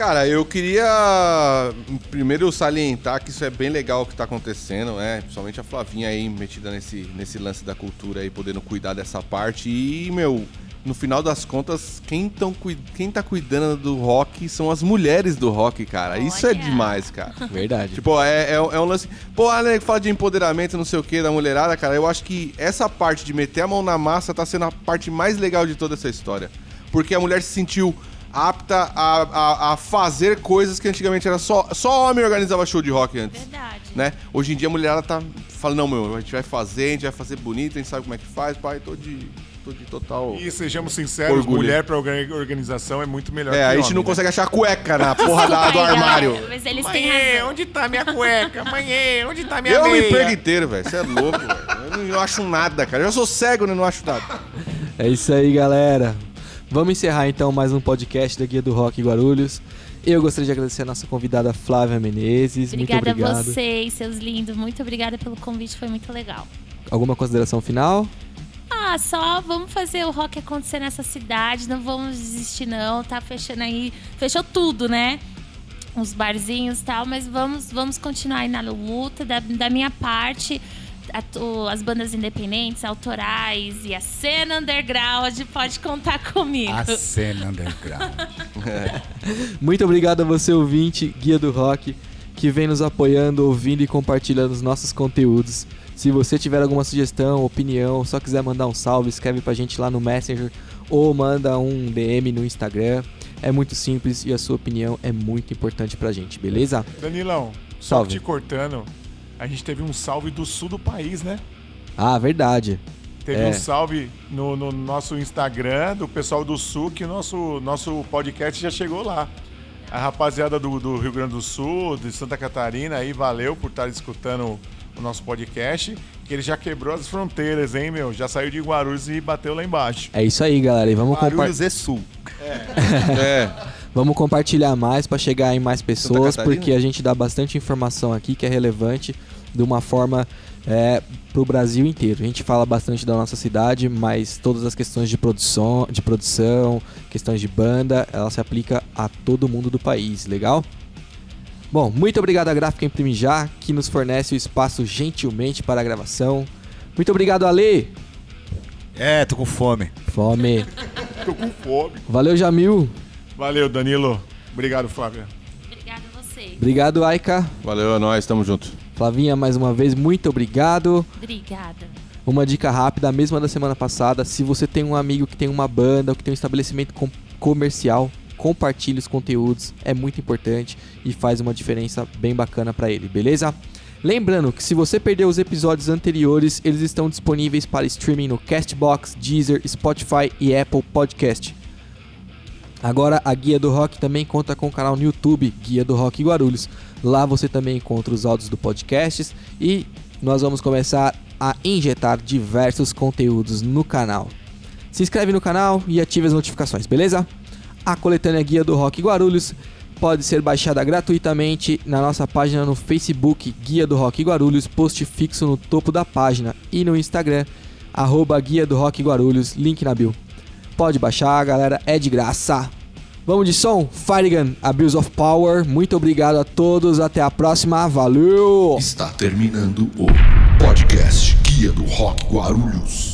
Cara, eu queria primeiro salientar que isso é bem legal o que tá acontecendo, né? Principalmente a Flavinha aí metida nesse, nesse lance da cultura aí, podendo cuidar dessa parte. E, meu, no final das contas, quem, tão, quem tá cuidando do rock são as mulheres do rock, cara. Isso é demais, cara. Verdade. Tipo, é, é, é um lance. Pô, a né, fala de empoderamento, não sei o que, da mulherada, cara. Eu acho que essa parte de meter a mão na massa tá sendo a parte mais legal de toda essa história. Porque a mulher se sentiu apta a, a, a fazer coisas que antigamente era só. Só homem organizava show de rock antes. Verdade. Né? Hoje em dia a mulherada tá falando, não, meu, a gente vai fazer, a gente vai fazer bonito, a gente sabe como é que faz, pai, tô de. tô de total. E sejamos sinceros, Orgulho. mulher pra orga- organização é muito melhor É, que a gente homem, não né? consegue achar cueca na porra da- do armário. Mas eles têm Mãe, razão. onde tá minha cueca? Mãe, onde tá minha Eu me meia? emprego inteiro, velho. Você é louco, velho. Eu não eu acho nada, cara. Eu já sou cego, né? Não acho nada. É isso aí, galera. Vamos encerrar então mais um podcast da Guia do Rock Guarulhos. Eu gostaria de agradecer a nossa convidada Flávia Menezes. Obrigada muito obrigado. a vocês, seus lindos. Muito obrigada pelo convite, foi muito legal. Alguma consideração final? Ah, só vamos fazer o rock acontecer nessa cidade, não vamos desistir não, tá fechando aí, fechou tudo, né? Uns barzinhos e tal, mas vamos, vamos continuar aí na luta. Da, da minha parte, a- o- as bandas independentes, autorais e a cena underground pode contar comigo. A cena underground. Muito obrigado a você, ouvinte, Guia do Rock, que vem nos apoiando, ouvindo e compartilhando os nossos conteúdos. Se você tiver alguma sugestão, opinião, só quiser mandar um salve, escreve pra gente lá no Messenger ou manda um DM no Instagram. É muito simples e a sua opinião é muito importante pra gente, beleza? Danilão, só Salve. te cortando, a gente teve um salve do sul do país, né? Ah, verdade. Teve É. um salve no, no nosso Instagram do pessoal do Sul que o nosso, nosso podcast já chegou lá. A rapaziada do, do Rio Grande do Sul, de Santa Catarina, aí valeu por estar escutando o nosso podcast. Que ele já quebrou as fronteiras, hein, meu? Já saiu de Guarulhos e bateu lá embaixo. É isso aí, galera. E vamos, compa Guarulhos e Sul. É. vamos compartilhar mais pra chegar em mais pessoas, porque a gente dá bastante informação aqui que é relevante de uma forma é, pro Brasil inteiro. A gente fala bastante da nossa cidade, mas todas as questões de produção, de produção, questões de banda, ela se aplica a todo mundo do país, legal? Bom, muito obrigado à Gráfica Imprime Já, que nos fornece o espaço gentilmente para a gravação. Muito obrigado, Ale. É, tô com fome. Fome. Tô com fome. Valeu, Jamil. Valeu, Danilo. Obrigado, Flávia. Obrigado, Aika. Valeu, é nóis, tamo junto. Flavinha, mais uma vez, muito obrigado. Obrigada. Uma dica rápida, a mesma da semana passada. Se você tem um amigo que tem uma banda ou que tem um estabelecimento com- comercial, compartilhe os conteúdos. É muito importante e faz uma diferença bem bacana pra ele, beleza? Lembrando que se você perdeu os episódios anteriores, eles estão disponíveis para streaming no Castbox, Deezer, Spotify e Apple Podcast. Agora a Guia do Rock também conta com o canal no YouTube, Guia do Rock Guarulhos. Lá você também encontra os áudios do podcast e nós vamos começar a injetar diversos conteúdos no canal. Se inscreve no canal e ative as notificações, beleza? A coletânea Guia do Rock Guarulhos pode ser baixada gratuitamente na nossa página no Facebook Guia do Rock Guarulhos, post fixo no topo da página e no Instagram arroba Guia do Rock Guarulhos, link na bio. Pode baixar, galera, é de graça. Vamos de som? Firegun, Abuse of Power. Muito obrigado a todos, até a próxima, valeu! Está terminando o podcast Guia do Rock Guarulhos.